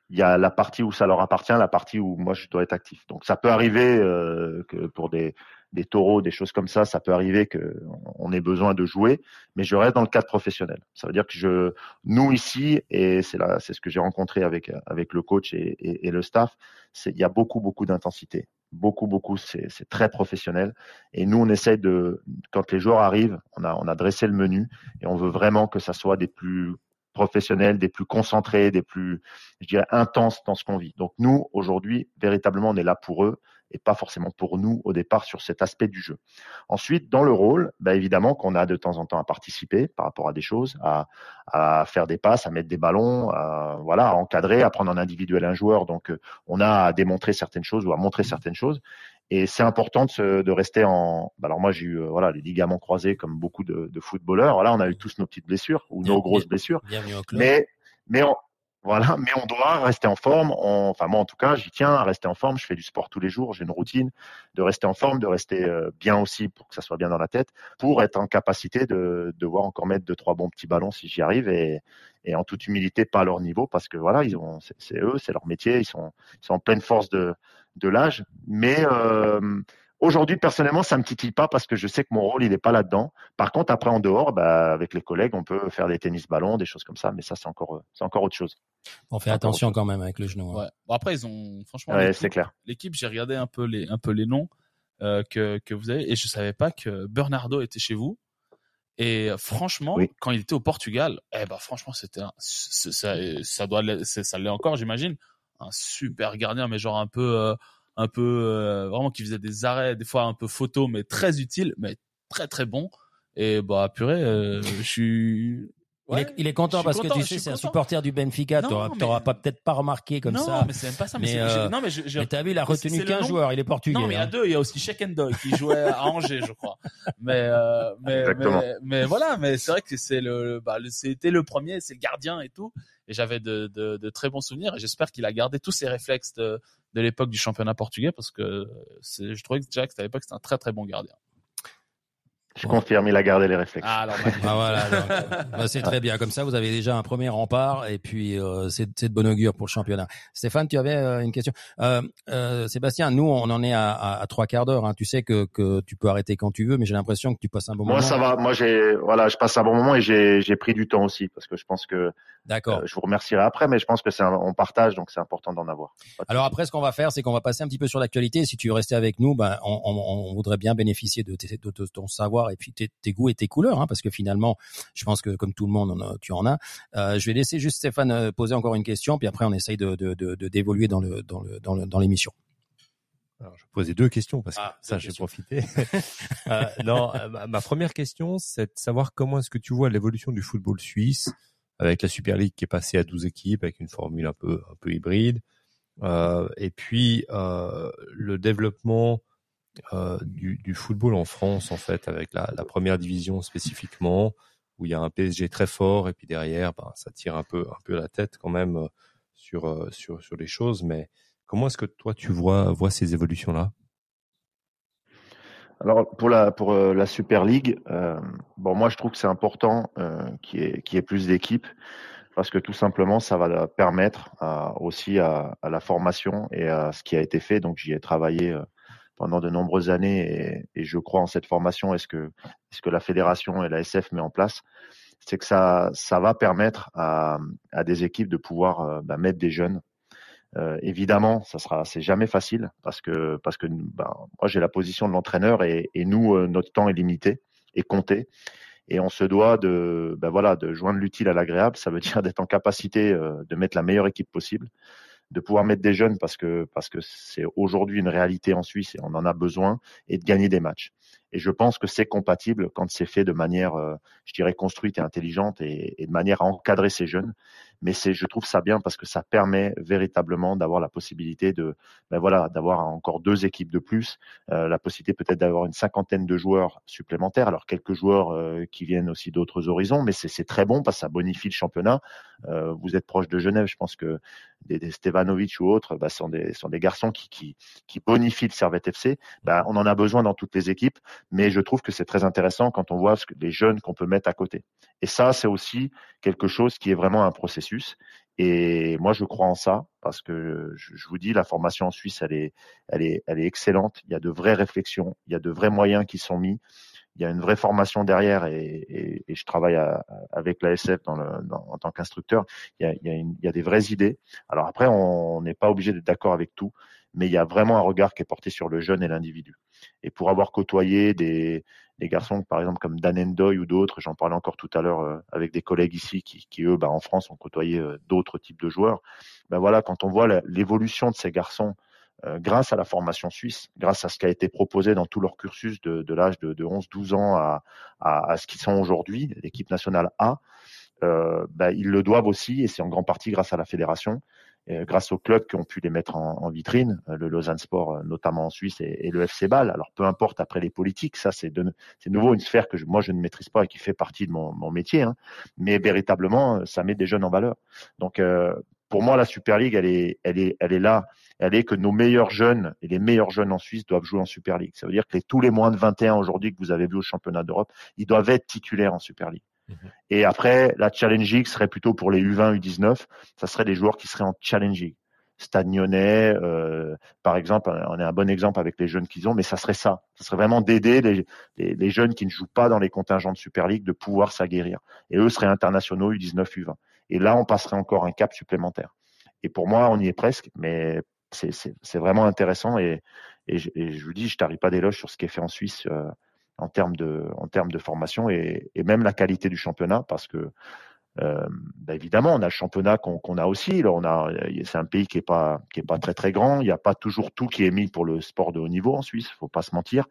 il y a la partie où ça leur appartient, la partie où moi je dois être actif. Donc ça peut arriver euh, pour des, des taureaux, des choses comme ça, ça peut arriver que on ait besoin de jouer, mais je reste dans le cadre professionnel. Ça veut dire que je, nous ici, et c'est là, c'est ce que j'ai rencontré avec avec le coach et, le staff, c'est il y a beaucoup beaucoup d'intensité, beaucoup beaucoup, c'est c'est très professionnel. Et nous, on essaye de, quand les joueurs arrivent, on a on a dressé le menu et on veut vraiment que ça soit des plus professionnels, des plus concentrés, des plus, je dirais, intenses dans ce qu'on vit. Donc nous, aujourd'hui, véritablement, on est là pour eux et pas forcément pour nous au départ sur cet aspect du jeu. Ensuite, dans le rôle, bah, évidemment qu'on a de temps en temps à participer par rapport à des choses, à, à faire des passes, à mettre des ballons, à, voilà, à encadrer, à prendre en individuel un joueur. Donc euh, on a à démontrer certaines choses ou à montrer certaines choses. Et c'est important de, se, de rester en. bah, alors moi j'ai eu euh, voilà les ligaments croisés comme beaucoup de, de footballeurs. Voilà, on a eu tous nos petites blessures ou Bien, nos grosses bien. blessures. Club. Mais, mais on, voilà, mais on doit rester en forme. On- enfin, moi, en tout cas, j'y tiens à rester en forme. Je fais du sport tous les jours. J'ai une routine de rester en forme, de rester euh, bien aussi pour que ça soit bien dans la tête, pour être en capacité de, de voir encore mettre deux, trois bons petits ballons si j'y arrive et, et en toute humilité, pas à leur niveau parce que voilà, ils ont, c'est, c'est eux, c'est leur métier. Ils sont, ils sont en pleine force de, de l'âge. Mais, euh, Aujourd'hui, personnellement, ça me titille pas parce que je sais que mon rôle, il est pas là-dedans. Par contre, après, en dehors, bah, avec les collègues, on peut faire des tennis ballons, des choses comme ça, mais ça, c'est encore, euh, c'est encore autre chose. On fait attention quand même avec le genou. hein. Ouais. Bon, après, ils ont franchement. Ouais, l'équipe- c'est clair. L'équipe, j'ai regardé un peu les un peu les noms euh, que que vous avez et je savais pas que Bernardo était chez vous. Et euh, franchement, Oui. quand il était au Portugal, eh ben franchement, c'était un- c'est- ça ça doit ça l'est encore, j'imagine, un super gardien, mais genre un peu euh, un peu euh, vraiment qui faisait des arrêts, des fois un peu photo, mais très utile, mais très très bon. Et bah purée, euh, je suis Il, est, Ouais, il est content je parce content, que tu je sais, c'est un supporter du Benfica. Non, T'auras mais- t'auras pas peut-être pas remarqué comme non, ça. mais c'est même pas ça. Mais, euh, non, mais Mais t'as vu, il a retenu qu'un joueur. Il est portugais. Non, mais il y a hein. deux. Il y a aussi Shekendoy qui jouait à Angers, je crois. Mais, euh, mais, Exactement. mais, mais voilà, mais c'est vrai que c'est le, bah, le- c'était le premier, c'est le gardien et tout. Et j'avais de, de, de très bons souvenirs. Et j'espère qu'il a gardé tous ses réflexes de, de l'époque du championnat portugais parce que je trouvais que que à l'époque c'était un très très bon gardien. Je confirme, il a gardé les réflexes. Ah, alors, magnifique. Ah voilà, bah, c'est très bien. Comme ça, vous avez déjà un premier rempart et puis euh, c'est de bon augure pour le championnat. Stéphane, tu avais euh, une question. Euh, euh, Sébastien, nous, on en est à, à, à trois quarts d'heure. Hein. Tu sais que, que tu peux arrêter quand tu veux, mais j'ai l'impression que tu passes un bon Moi, moment. ça va. Moi, j'ai, voilà, je passe un bon moment et j'ai, j'ai pris du temps aussi parce que je pense que D'accord. euh, je vous remercierai après, mais je pense que c'est un, on partage, donc c'est important d'en avoir. Alors après, ce qu'on va faire, c'est qu'on va passer un petit peu sur l'actualité. Si tu veux rester avec nous, ben, on, on- on voudrait bien bénéficier de- de ton savoir et puis tes, tes goûts et tes couleurs, hein, parce que finalement, je pense que comme tout le monde, a- tu en as. Euh, je vais laisser juste Stéphane euh, poser encore une question, puis après, on essaye de d'évoluer dans le dans le dans l'émission. Alors, je vais poser deux questions parce que Ah, ça, j'ai profité. Euh, non, ma, première question, c'est de savoir comment est-ce que tu vois l'évolution du football suisse avec la Super League qui est passée à 12 équipes avec une formule un peu un peu hybride, euh, et puis le développement du, du football en France en fait avec la, première division spécifiquement où il y a un PSG très fort et puis derrière, ben, ça tire un peu un peu la tête quand même euh, sur euh, sur sur les choses, mais Comment est-ce que toi tu vois vois ces évolutions là Alors pour la pour euh, la Super League, euh, bon moi je trouve que c'est important euh, qu'il y ait plus d'équipes parce que tout simplement ça va permettre aussi à, la formation et à ce qui a été fait. Donc j'y ai travaillé euh, pendant de nombreuses années et, et je crois en cette formation. Est-ce que est-ce que la fédération et la SF met en place, c'est que ça ça va permettre à, à des équipes de pouvoir euh, bah, mettre des jeunes euh, évidemment, ça sera, c'est jamais facile parce que parce que ben, moi j'ai la position de l'entraîneur et, et nous euh, notre temps est limité et compté et on se doit de, ben voilà, de joindre l'utile à l'agréable. Ça veut dire d'être en capacité euh, de mettre la meilleure équipe possible, de pouvoir mettre des jeunes parce que parce que c'est aujourd'hui une réalité en Suisse et on en a besoin, et de gagner des matchs. Et je pense que c'est compatible quand c'est fait de manière, euh, je dirais, construite et intelligente et, et, de manière à encadrer ces jeunes. Mais c'est, je trouve ça bien parce que ça permet véritablement d'avoir la possibilité de, ben voilà, d'avoir encore deux équipes de plus, euh, la possibilité peut-être d'avoir une cinquantaine de joueurs supplémentaires. Alors quelques joueurs euh, qui viennent aussi d'autres horizons, mais c'est, très bon parce que ça bonifie le championnat. Euh, vous êtes proche de Genève, je pense que des, des Stevanovic ou autres bah, sont, des, sont des garçons qui, qui, bonifient le Servette FC. Bah, on en a besoin dans toutes les équipes mais je trouve que c'est très intéressant quand on voit ce que, les jeunes qu'on peut mettre à côté. Et ça, c'est aussi quelque chose qui est vraiment un processus. Et moi, je crois en ça parce que je, vous dis, la formation en Suisse, elle est, elle est, elle est excellente. Il y a de vraies réflexions, il y a de vrais moyens qui sont mis. Il y a une vraie formation derrière et, je travaille avec l'ASF dans en tant qu'instructeur. Il, y a, il y a des vraies idées. Alors après, on n'est pas obligé d'être d'accord avec tout, mais il y a vraiment un regard qui est porté sur le jeune et l'individu. Et pour avoir côtoyé des, des garçons, par exemple, comme Dan Endoy ou d'autres, j'en parlais encore tout à l'heure euh, avec des collègues ici qui, qui eux, bah, en France, ont côtoyé euh, d'autres types de joueurs. Ben voilà, quand on voit l'évolution de ces garçons euh, grâce à la formation suisse, grâce à ce qui a été proposé dans tout leur cursus de, de l'âge de, de 11-12 ans à, à, à, ce qu'ils sont aujourd'hui, l'équipe nationale A, euh, ben, ils le doivent aussi, et c'est en grande partie grâce à la fédération, grâce aux clubs qui ont pu les mettre en, vitrine, euh, le Lausanne Sport euh, notamment en Suisse et, et, le FC Bâle. Alors peu importe après les politiques, ça c'est de, nouveau une sphère que je, moi je ne maîtrise pas et qui fait partie de mon, métier, hein, mais véritablement ça met des jeunes en valeur. Donc euh, pour moi la Super League elle est, elle elle est là, elle est que nos meilleurs jeunes et les meilleurs jeunes en Suisse doivent jouer en Super League. Ça veut dire que tous les moins de 21 aujourd'hui que vous avez vu au championnat d'Europe, ils doivent être titulaires en Super League. Mmh. Et après, la Challenge League serait plutôt pour les U20, U19. Ça serait des joueurs qui seraient en Challenge League. Lyonnais, euh, par exemple, on est un bon exemple avec les jeunes qu'ils ont, mais ça serait ça. Ça serait vraiment d'aider les, les, les, jeunes qui ne jouent pas dans les contingents de Super League de pouvoir s'aguerrir. Et eux seraient internationaux U19, U20. Et là, on passerait encore un cap supplémentaire. Et pour moi, on y est presque, mais c'est vraiment intéressant. Et, et, je, vous dis, je tarie pas d'éloge sur ce qui est fait en Suisse. Euh, en termes de, en termes de formation et, et même la qualité du championnat parce que euh, bah évidemment, on a le championnat qu'on qu a aussi. Là, on a, c'est un pays qui est pas qui est pas très très grand. Il n'y a pas toujours tout qui est mis pour le sport de haut niveau en Suisse. Faut pas se mentir.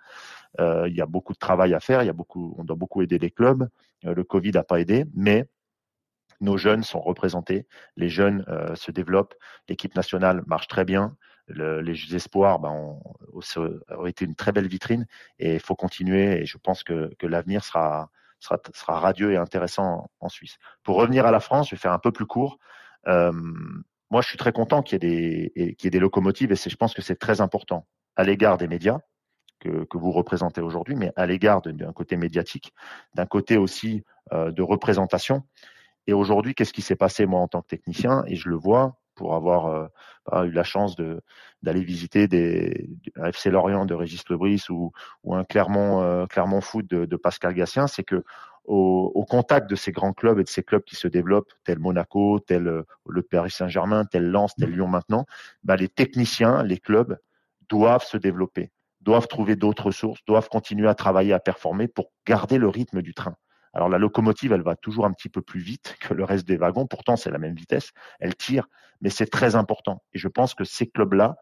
Euh, il y a beaucoup de travail à faire. Il y a beaucoup, on doit beaucoup aider les clubs. Euh, le Covid n'a pas aidé, mais nos jeunes sont représentés. Les jeunes euh, se développent. L'équipe nationale marche très bien le, les espoirs ben, ont, ont, été une très belle vitrine et il faut continuer et je pense que, que l'avenir sera, sera, sera radieux et intéressant en, en, Suisse. Pour revenir à la France, je vais faire un peu plus court. Euh, moi, je suis très content qu'il y ait des, qu'il y ait des locomotives et je pense que c'est très important à l'égard des médias que, que vous représentez aujourd'hui, mais à l'égard d'un côté médiatique, d'un côté aussi euh, de représentation. Et aujourd'hui, qu'est-ce qui s'est passé moi en tant que technicien? Et je le vois, pour avoir euh, eu la chance d'aller visiter des FC Lorient de Régis Lebris ou, un Clermont euh, Foot de, Pascal Gassien, c'est que au, au, contact de ces grands clubs et de ces clubs qui se développent, tel Monaco, tel euh, le Paris Saint-Germain, tel Lens, tel Lyon maintenant, bah, les techniciens, les clubs doivent se développer, doivent trouver d'autres ressources, doivent continuer à travailler, à performer pour garder le rythme du train. Alors la locomotive, elle va toujours un petit peu plus vite que le reste des wagons. Pourtant, c'est la même vitesse. Elle tire, mais c'est très important. Et je pense que ces clubs-là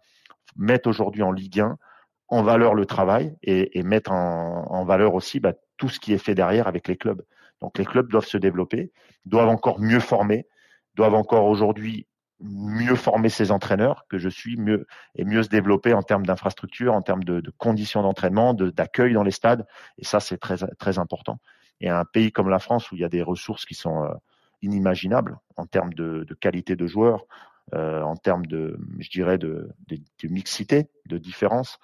mettent aujourd'hui en Ligue 1 en valeur le travail et, et mettent en, valeur aussi bah, tout ce qui est fait derrière avec les clubs. Donc les clubs doivent se développer, doivent encore mieux former, doivent encore aujourd'hui mieux former ses entraîneurs que je suis, mieux et mieux se développer en termes d'infrastructure, en termes de, de conditions d'entraînement, d'accueil dans les stades. Et ça, c'est très très important. Et un pays comme la France où il y a des ressources qui sont euh, inimaginables en termes de, de qualité de joueurs, euh, en termes de, je dirais, de, de, de mixité, de différence.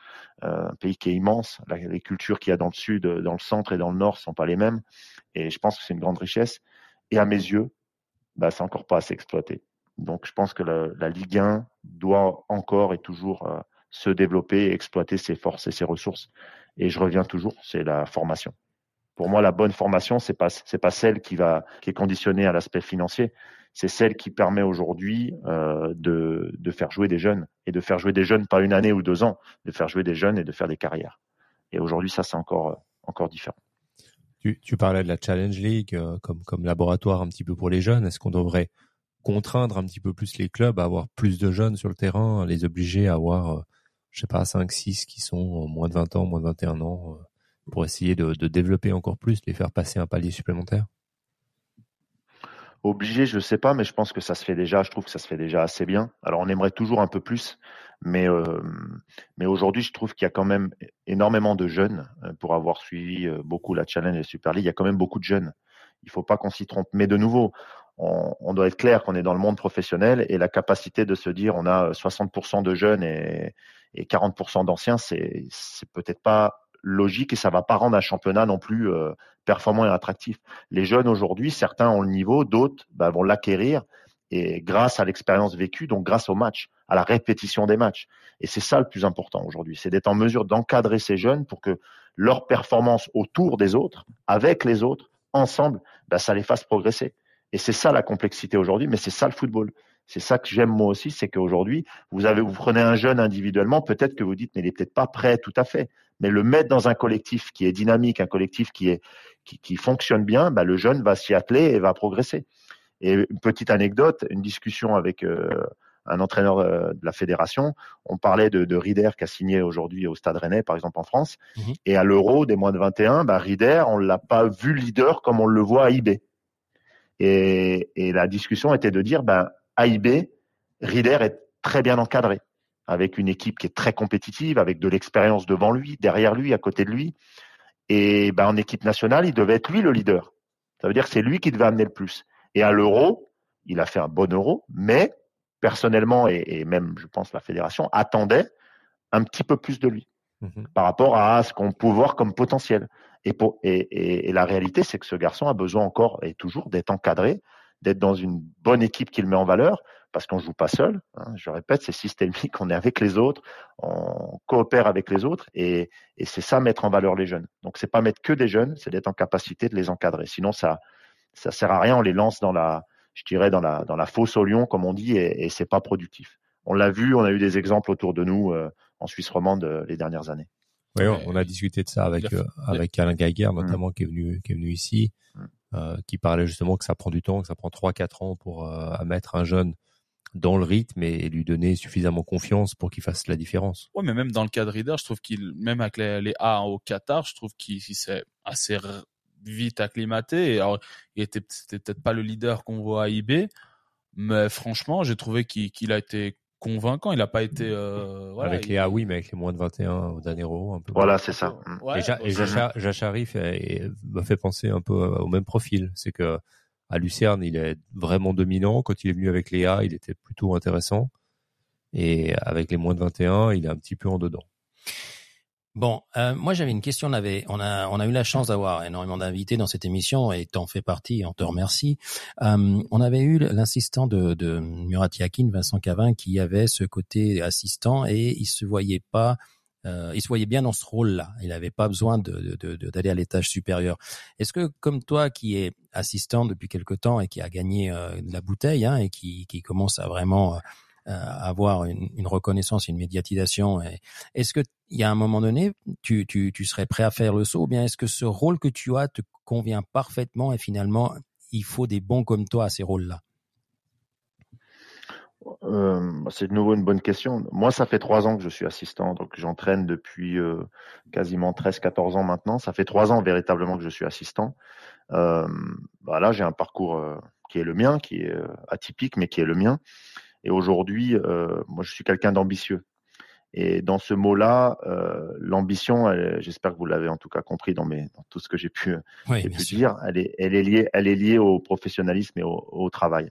Euh, un pays qui est immense. Les cultures qu'il y a dans le sud, dans le centre et dans le nord sont pas les mêmes. Et je pense que c'est une grande richesse. Et à mes yeux, bah, c'est encore pas assez exploité. Donc, je pense que la, la Ligue 1 doit encore et toujours euh, se développer exploiter ses forces et ses ressources. Et je reviens toujours, c'est la formation. Pour moi, la bonne formation, c'est pas pas celle qui va est conditionnée à l'aspect financier. C'est celle qui permet aujourd'hui euh, de, faire jouer des jeunes et de faire jouer des jeunes pas une année ou deux ans, de faire jouer des jeunes et de faire des carrières. Et aujourd'hui, ça c'est encore encore différent. Tu, parlais de la Challenge League euh, comme, comme laboratoire un petit peu pour les jeunes. Est-ce qu'on devrait contraindre un petit peu plus les clubs à avoir plus de jeunes sur le terrain, les obliger à avoir, euh, je sais pas, 5, 6 qui sont moins de 20 ans, moins de 21 ans, euh, pour essayer de, développer encore plus, les faire passer un palier supplémentaire Obligé, je sais pas, mais je pense que ça se fait déjà. Je trouve que ça se fait déjà assez bien. Alors, on aimerait toujours un peu plus, mais euh, mais aujourd'hui, je trouve qu'il y a quand même énormément de jeunes euh, pour avoir suivi euh, beaucoup la Challenge et Super League. Il y a quand même beaucoup de jeunes. Il faut pas qu'on s'y trompe. Mais de nouveau, on, doit être clair qu'on est dans le monde professionnel et la capacité de se dire on a 60% de jeunes et, et 40% d'anciens, c'est peut-être pas logique et ça va pas rendre un championnat non plus euh, performant et attractif. Les jeunes aujourd'hui, certains ont le niveau, d'autres bah, vont l'acquérir et grâce à l'expérience vécue, donc grâce au match, à la répétition des matchs. Et c'est ça le plus important aujourd'hui, c'est d'être en mesure d'encadrer ces jeunes pour que leur performance autour des autres, avec les autres, ensemble, bah, ça les fasse progresser. Et c'est ça la complexité aujourd'hui, mais c'est ça le football. C'est ça que j'aime moi aussi, c'est qu'aujourd'hui, vous avez, vous prenez un jeune individuellement, peut-être que vous dites, mais il est peut-être pas prêt tout à fait. Mais le mettre dans un collectif qui est dynamique, un collectif qui est, qui, qui fonctionne bien, bah, le jeune va s'y atteler et va progresser. Et une petite anecdote, une discussion avec euh, un entraîneur euh, de la fédération, on parlait de, de Rieder qui a signé aujourd'hui au Stade Rennais, par exemple en France, Mhm. et à l'Euro des moins de 21, bah, Rieder, on l'a pas vu leader comme on le voit à IB. Et, et la discussion était de dire, ben, AIB, Rieder est très bien encadré, avec une équipe qui est très compétitive, avec de l'expérience devant lui, derrière lui, à côté de lui. Et ben, en équipe nationale, il devait être lui le leader. Ça veut dire que c'est lui qui devait amener le plus. Et à l'euro, il a fait un bon euro, mais personnellement, et, et même, je pense, la fédération attendait un petit peu plus de lui Mhm. par rapport à ce qu'on peut voir comme potentiel. Et, pour, et, et, et la réalité, c'est que ce garçon a besoin encore et toujours d'être encadré, d'être dans une bonne équipe qui le met en valeur, parce qu'on joue pas seul. hein. je répète, c'est systémique, on est avec les autres, on coopère avec les autres, et, et c'est ça mettre en valeur les jeunes. Donc c'est pas mettre que des jeunes, c'est d'être en capacité de les encadrer. Sinon ça ça sert à rien, on les lance dans la, je dirais dans la dans la fosse au lion comme on dit, et, et c'est pas productif. On l'a vu, on a eu des exemples autour de nous euh, en Suisse romande euh, les dernières années. Oui, on a discuté de ça avec euh, avec Alain Gaguerre notamment qui est venu qui est venu ici, Mm. Euh, qui parlait justement que ça prend du temps, que ça prend trois quatre ans pour euh, mettre un jeune dans le rythme et, lui donner suffisamment confiance pour qu'il fasse la différence. Ouais, mais même dans le cas de Reader, je trouve qu'il, même avec les, A au Qatar, je trouve qu'il il s'est assez vite acclimaté. Alors, il était, peut-être pas le leader qu'on voit à IB, mais franchement, j'ai trouvé qu'il a été convaincant. Il n'a pas été, euh, voilà. avec il- les A, oui, mais avec les moins de 21 au dernier euro, un peu. Voilà, c'est ça. Mm. Ouais, et Jachari m'a fait penser un peu au même profil. C'est que à Lucerne, il est vraiment dominant. Quand il est venu avec les A, il était plutôt intéressant. Et avec les moins de 21, il est un petit peu en dedans. Bon, euh, moi j'avais une question. On avait, on a, on a eu la chance d'avoir énormément d'invités dans cette émission et t'en fais partie. On te remercie. Euh, on avait eu l'assistant de, de Murat Yakin, Vincent Cavin, qui avait ce côté assistant et il se voyait pas. Euh, il se voyait bien dans ce rôle-là. Il n'avait pas besoin de, de, de- d'aller à l'étage supérieur. Est-ce que, comme toi, qui est assistant depuis quelque temps et qui a gagné euh, la bouteille hein, et qui, qui commence à vraiment euh, avoir une, reconnaissance, une médiatisation, est-ce que il y a un moment donné, tu, serais prêt à faire le saut ou bien est-ce que ce rôle que tu as te convient parfaitement et finalement, il faut des bons comme toi à ces rôles-là? Euh, c'est de nouveau une bonne question. Moi, ça fait trois ans que je suis assistant, donc j'entraîne depuis euh, quasiment 13-14 ans maintenant. Ça fait trois ans véritablement que je suis assistant. Euh, bah là, j'ai un parcours euh, qui est le mien, qui est euh, atypique, mais qui est le mien. Et aujourd'hui, euh, moi, je suis quelqu'un d'ambitieux. Et dans ce mot-là, euh, l'ambition, j'espère que vous l'avez en tout cas compris dans, mes, dans tout ce que j'ai pu, Oui, pu dire, elle est, elle est liée, elle est liée au professionnalisme et au, au travail.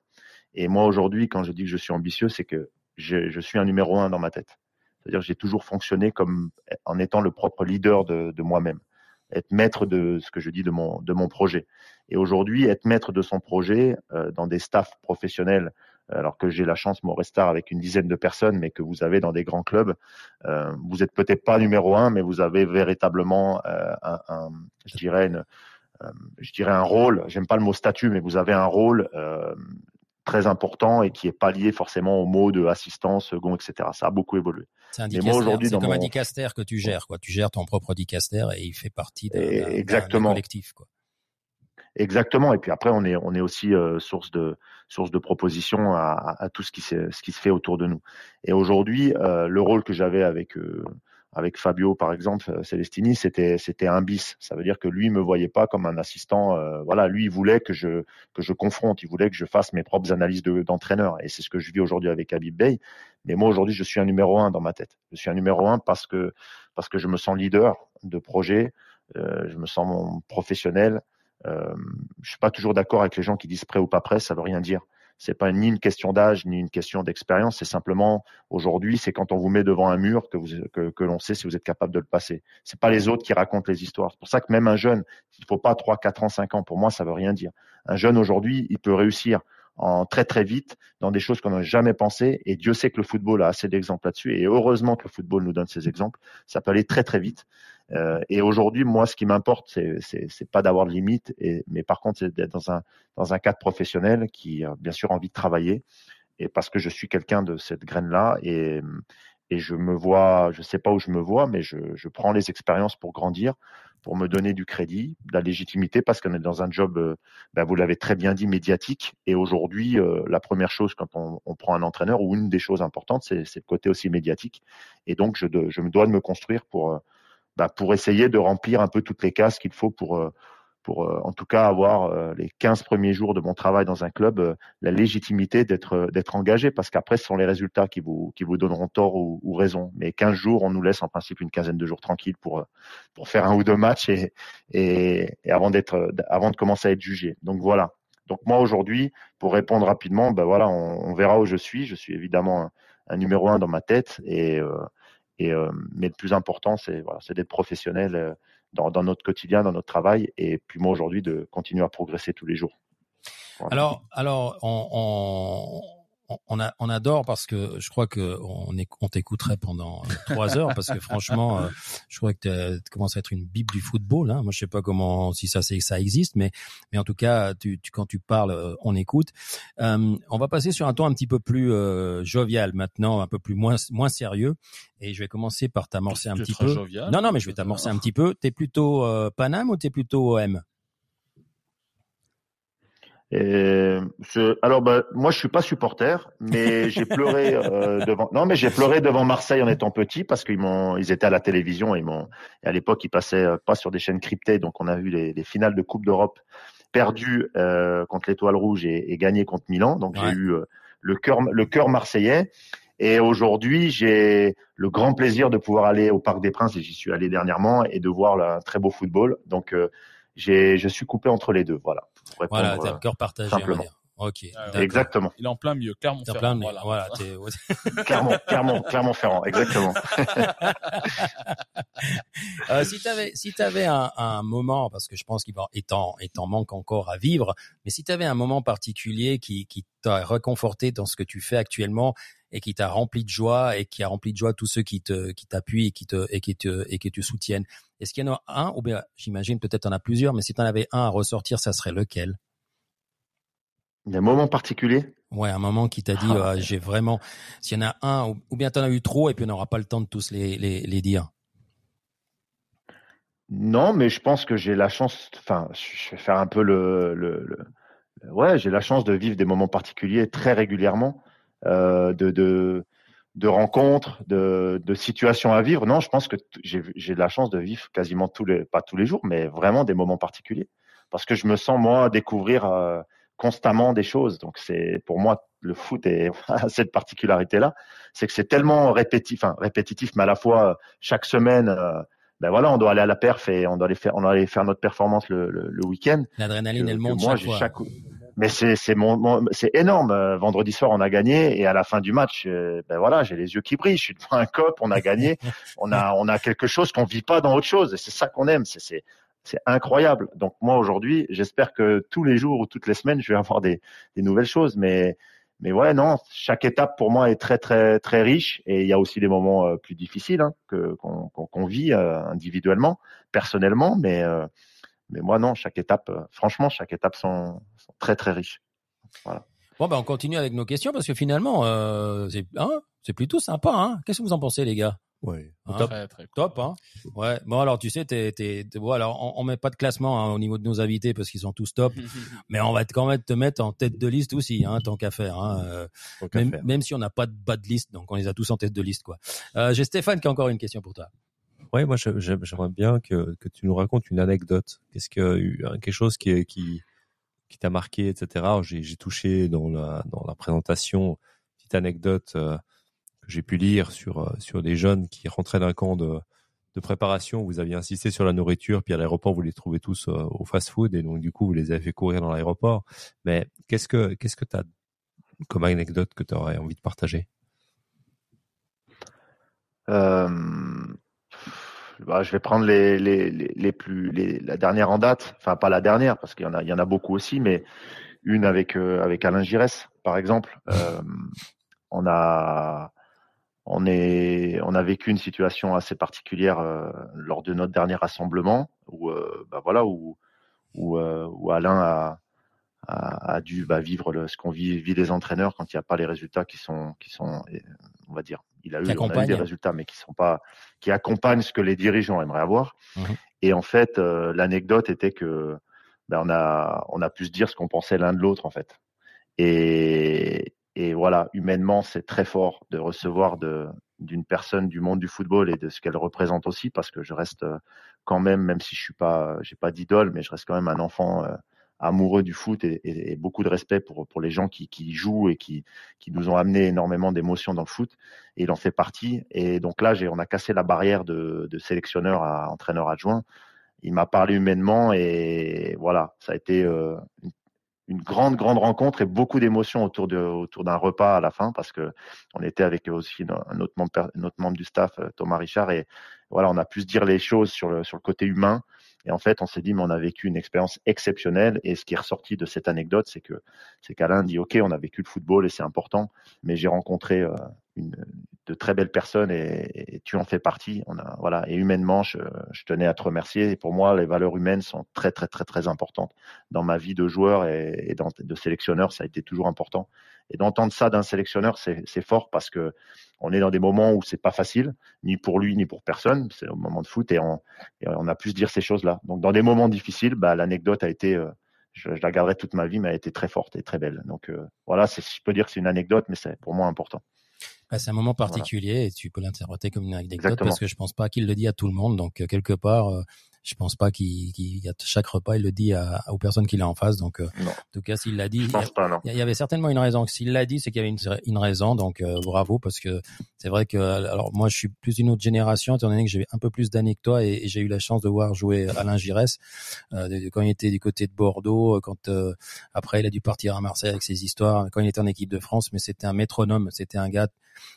Et moi aujourd'hui, quand je dis que je suis ambitieux, c'est que je, je suis un numéro un dans ma tête. C'est-à-dire que j'ai toujours fonctionné comme en étant le propre leader de, de moi-même, être maître de ce que je dis de mon de mon projet. Et aujourd'hui, être maître de son projet euh, dans des staffs professionnels, alors que j'ai la chance, mon restar avec une dizaine de personnes, mais que vous avez dans des grands clubs, euh, vous êtes peut-être pas numéro un, mais vous avez véritablement euh, un, un, je dirais une, euh, je dirais un rôle. J'aime pas le mot statut, mais vous avez un rôle euh, très important et qui est pas lié forcément au mot de assistant, second, etc. Ça a beaucoup évolué. C'est un aujourd'hui, comme un mon- dicaster que tu gères, quoi. Tu gères ton propre dicaster et il fait partie d'un collectif, quoi. Exactement. Et puis après, on est, on est aussi euh, source de source de propositions à, à, tout ce qui, ce qui se fait autour de nous. Et aujourd'hui, euh, le rôle que j'avais avec euh, avec Fabio, par exemple, euh, Celestini, c'était c'était un bis. Ça veut dire que lui me voyait pas comme un assistant. Euh, voilà, lui il voulait que je que je confronte, il voulait que je fasse mes propres analyses d'entraîneur. et c'est ce que je vis aujourd'hui avec Habib Bey. Mais moi aujourd'hui, je suis un numéro un dans ma tête. Je suis un numéro un parce que parce que je me sens leader de projet, euh, je me sens professionnel. Euh, je suis pas toujours d'accord avec les gens qui disent prêt ou pas prêt. Ça veut rien dire c'est pas ni une question d'âge ni une question d'expérience, c'est simplement aujourd'hui, c'est quand on vous met devant un mur que, l'on sait si vous êtes capable de le passer. C'est pas les autres qui racontent les histoires. C'est pour ça que même un jeune, il faut pas 3, 4 ans, 5 ans. Pour moi, ça veut rien dire. Un jeune aujourd'hui, il peut réussir en très très vite dans des choses qu'on n'a jamais pensé. Et Dieu sait que le football a assez d'exemples là-dessus. Et heureusement que le football nous donne ces exemples. Ça peut aller très très vite. Euh, et aujourd'hui, moi, ce qui m'importe, c'est pas d'avoir de limites, et, mais par contre, c'est d'être dans un dans un cadre professionnel qui, a bien sûr, envie de travailler. Et parce que je suis quelqu'un de cette graine-là, et et je me vois, je sais pas où je me vois, mais je, je prends les expériences pour grandir pour me donner du crédit, de la légitimité, parce qu'on est dans un job, euh, ben vous l'avez très bien dit, médiatique. Et aujourd'hui, euh, la première chose quand on, on, prend un entraîneur, ou une des choses importantes, c'est le côté aussi médiatique. Et donc, je, je me dois de me construire pour, euh, ben, pour essayer de remplir un peu toutes les cases qu'il faut pour pour euh, en tout cas avoir euh, les 15 premiers jours de mon travail dans un club euh, la légitimité d'être d'être engagé. Parce qu'après ce sont les résultats qui vous qui vous donneront tort ou, ou, raison. Mais 15 jours on nous laisse en principe une quinzaine de jours tranquilles pour pour faire un ou deux matchs et et, et avant d'être avant de commencer à être jugé. Donc voilà. Donc moi aujourd'hui pour répondre rapidement ben voilà on, on, verra où je suis. Je suis évidemment un, un numéro un dans ma tête et et mais le plus important c'est voilà d'être professionnel dans, dans, notre quotidien, dans notre travail, et puis moi aujourd'hui de continuer à progresser tous les jours. Alors, alors, on, on on, a, on adore parce que je crois que on, on t'écouterait pendant trois heures parce que franchement, euh, je crois que tu commences à être une bible du football. Hein. Moi, je sais pas comment si ça c'est ça existe, mais mais en tout cas, tu, tu quand tu parles, euh, on écoute. Euh, on va passer sur un ton un petit peu plus euh, jovial maintenant, un peu plus moins moins sérieux. Et je vais commencer par t'amorcer un petit peu. Jovial, non, non, mais je vais t'amorcer un petit peu. T'es plutôt euh, Paname ou t'es plutôt OM et je, alors, bah, moi, je suis pas supporter, mais j'ai pleuré euh, devant. Non, mais j'ai pleuré devant Marseille en étant petit parce qu'ils m'ont, ils étaient à la télévision. Ils m'ont. à l'époque, ils passaient euh, pas sur des chaînes cryptées, donc on a vu les, les finales de Coupe d'Europe perdues euh, contre l'Étoile Rouge et, et gagnées contre Milan. Donc ouais. j'ai eu euh, le cœur, le cœur marseillais. Et aujourd'hui, j'ai le grand plaisir de pouvoir aller au Parc des Princes, et j'y suis allé dernièrement, et de voir un très beau football. Donc euh, j'ai, je suis coupé entre les deux. Voilà. Voilà, t'as le cœur partagé. Simplement. Ok. Ah, exactement. Il est en plein milieu, Clermont-Ferrand. Plein voilà. voilà Clermont, Clermont, Clermont-Ferrand, exactement. euh, si t'avais, si t'avais un, un moment, parce que je pense qu'il en, est en manque encore à vivre, mais si t'avais un moment particulier qui, qui t'a réconforté dans ce que tu fais actuellement et qui t'a rempli de joie et qui a rempli de joie tous ceux qui te, qui t'appuient et qui te, et qui te, et qui te soutiennent. Est-ce qu'il y en a un, ou bien, j'imagine peut-être en a plusieurs, mais si tu en avais un à ressortir, ça serait lequel? Des moments particuliers Ouais, un moment qui t'a dit, ah, euh, j'ai vraiment, s'il y en a un, ou, bien tu en as eu trop et puis on n'aura pas le temps de tous les, les, les dire. Non, mais je pense que j'ai la chance, enfin, je vais faire un peu le, le, le ouais, j'ai la chance de vivre des moments particuliers très régulièrement, euh, de, de, de rencontres, de, de situations à vivre. Non, je pense que j'ai la chance de vivre quasiment tous les, pas tous les jours, mais vraiment des moments particuliers, parce que je me sens moi découvrir euh, constamment des choses. Donc c'est pour moi le foot et cette particularité là, c'est que c'est tellement répétitif, enfin, répétitif, mais à la fois chaque semaine. Euh, ben voilà, on doit aller à la perf et on doit aller faire, on doit aller faire notre performance le, le, le week-end. L'adrénaline, elle monte moi, chaque fois. Chaque... Mais c'est c'est mon, mon c'est énorme. Vendredi soir, on a gagné et à la fin du match, euh, ben voilà, j'ai les yeux qui brillent. Je suis devant un cop, on a gagné, on a on a quelque chose qu'on vit pas dans autre chose et c'est ça qu'on aime. C'est c'est c'est incroyable. Donc moi aujourd'hui, j'espère que tous les jours ou toutes les semaines, je vais avoir des, nouvelles choses. Mais mais ouais, non, chaque étape pour moi est très très très riche et il y a aussi des moments euh, plus difficiles hein, que qu'on qu qu vit euh, individuellement, personnellement. Mais euh, mais moi non, chaque étape, franchement, chaque étape sont, très très riches. Voilà. Bon ben on continue avec nos questions parce que finalement c'est hein, c'est plutôt sympa. Hein Qu'est-ce que vous en pensez les gars? Ouais. Hein, Top. Très, très cool. Top, hein Ouais. Bon, alors tu sais, t'es, t'es, t'es- bon, alors on, on met pas de classement hein, au niveau de nos invités parce qu'ils sont tous top, mais on va quand même te mettre en tête de liste aussi, hein, tant qu'à faire. Hein, euh, Tant qu'à même, faire. même si on n'a pas de bas de liste, donc on les a tous en tête de liste, quoi. Euh, j'ai Stéphane qui a encore une question pour toi. Ouais, moi j'aimerais bien que, que tu nous racontes une anecdote. Qu'est-ce que euh, quelque chose qui qui qui t'a marqué, etc. Alors, J'ai j'ai touché dans la dans la présentation une petite anecdote euh, j'ai pu lire sur euh, sur des jeunes qui rentraient d'un camp de de préparation. Vous aviez insisté sur la nourriture, puis à l'aéroport vous les trouvez tous euh, au fast-food et donc du coup vous les avez fait courir dans l'aéroport. Mais qu'est-ce que qu'est-ce que t'as comme anecdote que tu aurais envie de partager? Euh, bah, je vais prendre les, les, les, plus la dernière en date, enfin pas la dernière parce qu'il y en a il y en a beaucoup aussi, mais une avec avec Alain Giresse par exemple. On a on est on a vécu une situation assez particulière euh, lors de notre dernier rassemblement où euh, bah voilà où où, euh, où Alain a a, a dû bah, vivre le, ce qu'on vit, vit les entraîneurs quand il n'y a pas les résultats qui sont qui sont on va dire il a eu, on a eu des résultats mais qui sont pas qui accompagnent ce que les dirigeants aimeraient avoir. Mhm. et en fait euh, l'anecdote était que ben, on a on a pu se dire ce qu'on pensait l'un de l'autre en fait. Et et voilà humainement c'est très fort de recevoir d'une personne du monde du football et de ce qu'elle représente aussi parce que je reste euh, quand même même si je suis pas j'ai pas d'idole mais je reste quand même un enfant euh, amoureux du foot et, beaucoup de respect pour les gens qui jouent et qui nous ont amené énormément d'émotions dans le foot. Et il en fait partie. Et donc là on a cassé la barrière de, de sélectionneur à entraîneur adjoint. Il m'a parlé humainement et voilà ça a été euh, une, une grande grande rencontre et beaucoup d'émotions autour de autour d'un repas à la fin parce que on était avec aussi un autre membre membre du staff euh, Thomas Richard et voilà on a pu se dire les choses sur le sur le côté humain et en fait, on s'est dit, mais on a vécu une expérience exceptionnelle. Et ce qui est ressorti de cette anecdote, c'est que c'est qu'Alain dit, OK, on a vécu le football et c'est important, mais j'ai rencontré euh, une, de très belles personnes et, tu en fais partie. On a, voilà, et humainement, je, je tenais à te remercier. Et pour moi, les valeurs humaines sont très, très, très, très importantes dans ma vie de joueur et, et dans, de sélectionneur. Ça a été toujours important. Et d'entendre ça d'un sélectionneur, c'est fort parce que on est dans des moments où c'est pas facile, ni pour lui ni pour personne. C'est au moment de foot et on, et on a pu se dire ces choses-là. Donc dans des moments difficiles, bah, l'anecdote a été, euh, je, je la garderai toute ma vie, mais elle a été très forte et très belle. Donc euh, voilà, je peux dire que c'est une anecdote, mais c'est pour moi important. Bah, c'est un moment particulier et tu peux l'interpréter comme une anecdote Exactement. parce que je pense pas qu'il le dit à tout le monde. Donc euh, quelque part, euh, je pense pas qu'il, qu'il à chaque repas il le dit à, aux personnes qu'il a en face. Donc euh, Non. en tout cas, s'il l'a dit, il y a- pense pas, non. il y avait certainement une raison. S'il l'a dit, c'est qu'il y avait une, une raison. Donc euh, bravo parce que c'est vrai que alors moi je suis plus d'une autre génération étant donné que j'ai un peu plus d'années que toi et, et j'ai eu la chance de voir jouer Alain Giresse euh, quand il était du côté de Bordeaux, euh, quand euh, après il a dû partir à Marseille avec ses histoires, quand il était en équipe de France. Mais c'était un métronome, c'était un gars,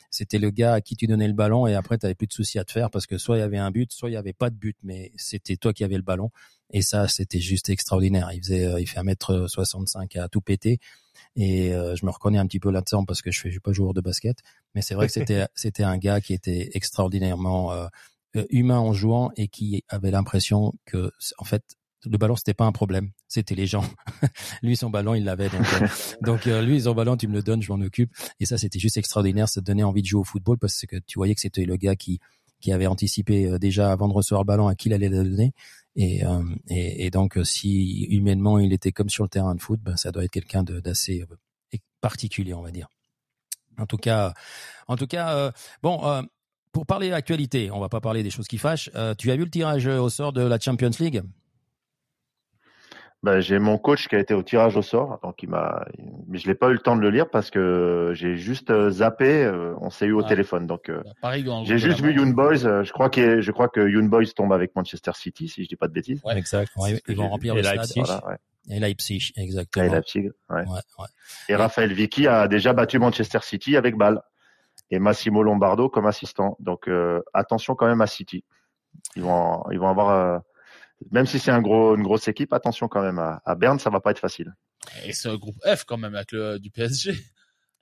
c'était le gars à qui tu donnais le ballon et après tu avais plus de soucis à te faire parce que soit il y avait un but, soit il y avait pas de but, mais c'était toi qui avais le ballon. Et ça, c'était juste extraordinaire. Il faisait, euh, il fait 1m65 à tout péter. Et euh, je me reconnais un petit peu là-dedans parce que je je suis pas joueur de basket, mais c'est vrai que c'était, c'était un gars qui était extraordinairement euh, euh, humain en jouant et qui avait l'impression que, en fait, le ballon c'était pas un problème, c'était les gens. lui son ballon il l'avait donc euh, donc euh, lui son ballon tu me le donnes, je m'en occupe. Et ça c'était juste extraordinaire, ça te donnait envie de jouer au football parce que tu voyais que c'était le gars qui qui avait anticipé euh, déjà avant de recevoir le ballon à qui il allait le donner. Et, euh, et, et donc, euh, si humainement il était comme sur le terrain de foot, ben, ça doit être quelqu'un d'assez particulier, on va dire. En tout cas, en tout cas, bon, pour parler d'actualité, on va pas parler des choses qui fâchent. Tu as vu le tirage au sort de la Champions League? Ben, j'ai mon coach qui a été au tirage au sort, donc il m'a, mais je l'ai pas eu le temps de le lire parce que j'ai juste euh, zappé. euh, on s'est eu au Ah. téléphone, donc euh, Bah, le j'ai juste vu. Young Boys. euh, je crois que je crois que Young Boys tombe avec Manchester City, si je dis pas de bêtises. Ouais. Exact. Ouais, Ils vont remplir le Et stade. Leipzig. Voilà, ouais. Et Leipzig, Et exactement. Leipzig, ouais. Ouais, ouais. Et Raphaël Vicky a déjà battu Manchester City avec balle. Et Massimo Lombardo comme assistant. Donc euh, attention quand même à City. Ils vont, ils vont avoir, euh, même si c'est un gros, une grosse équipe, attention quand même à, à Berne, ça va pas être facile. Et c'est un groupe F quand même avec le du PSG.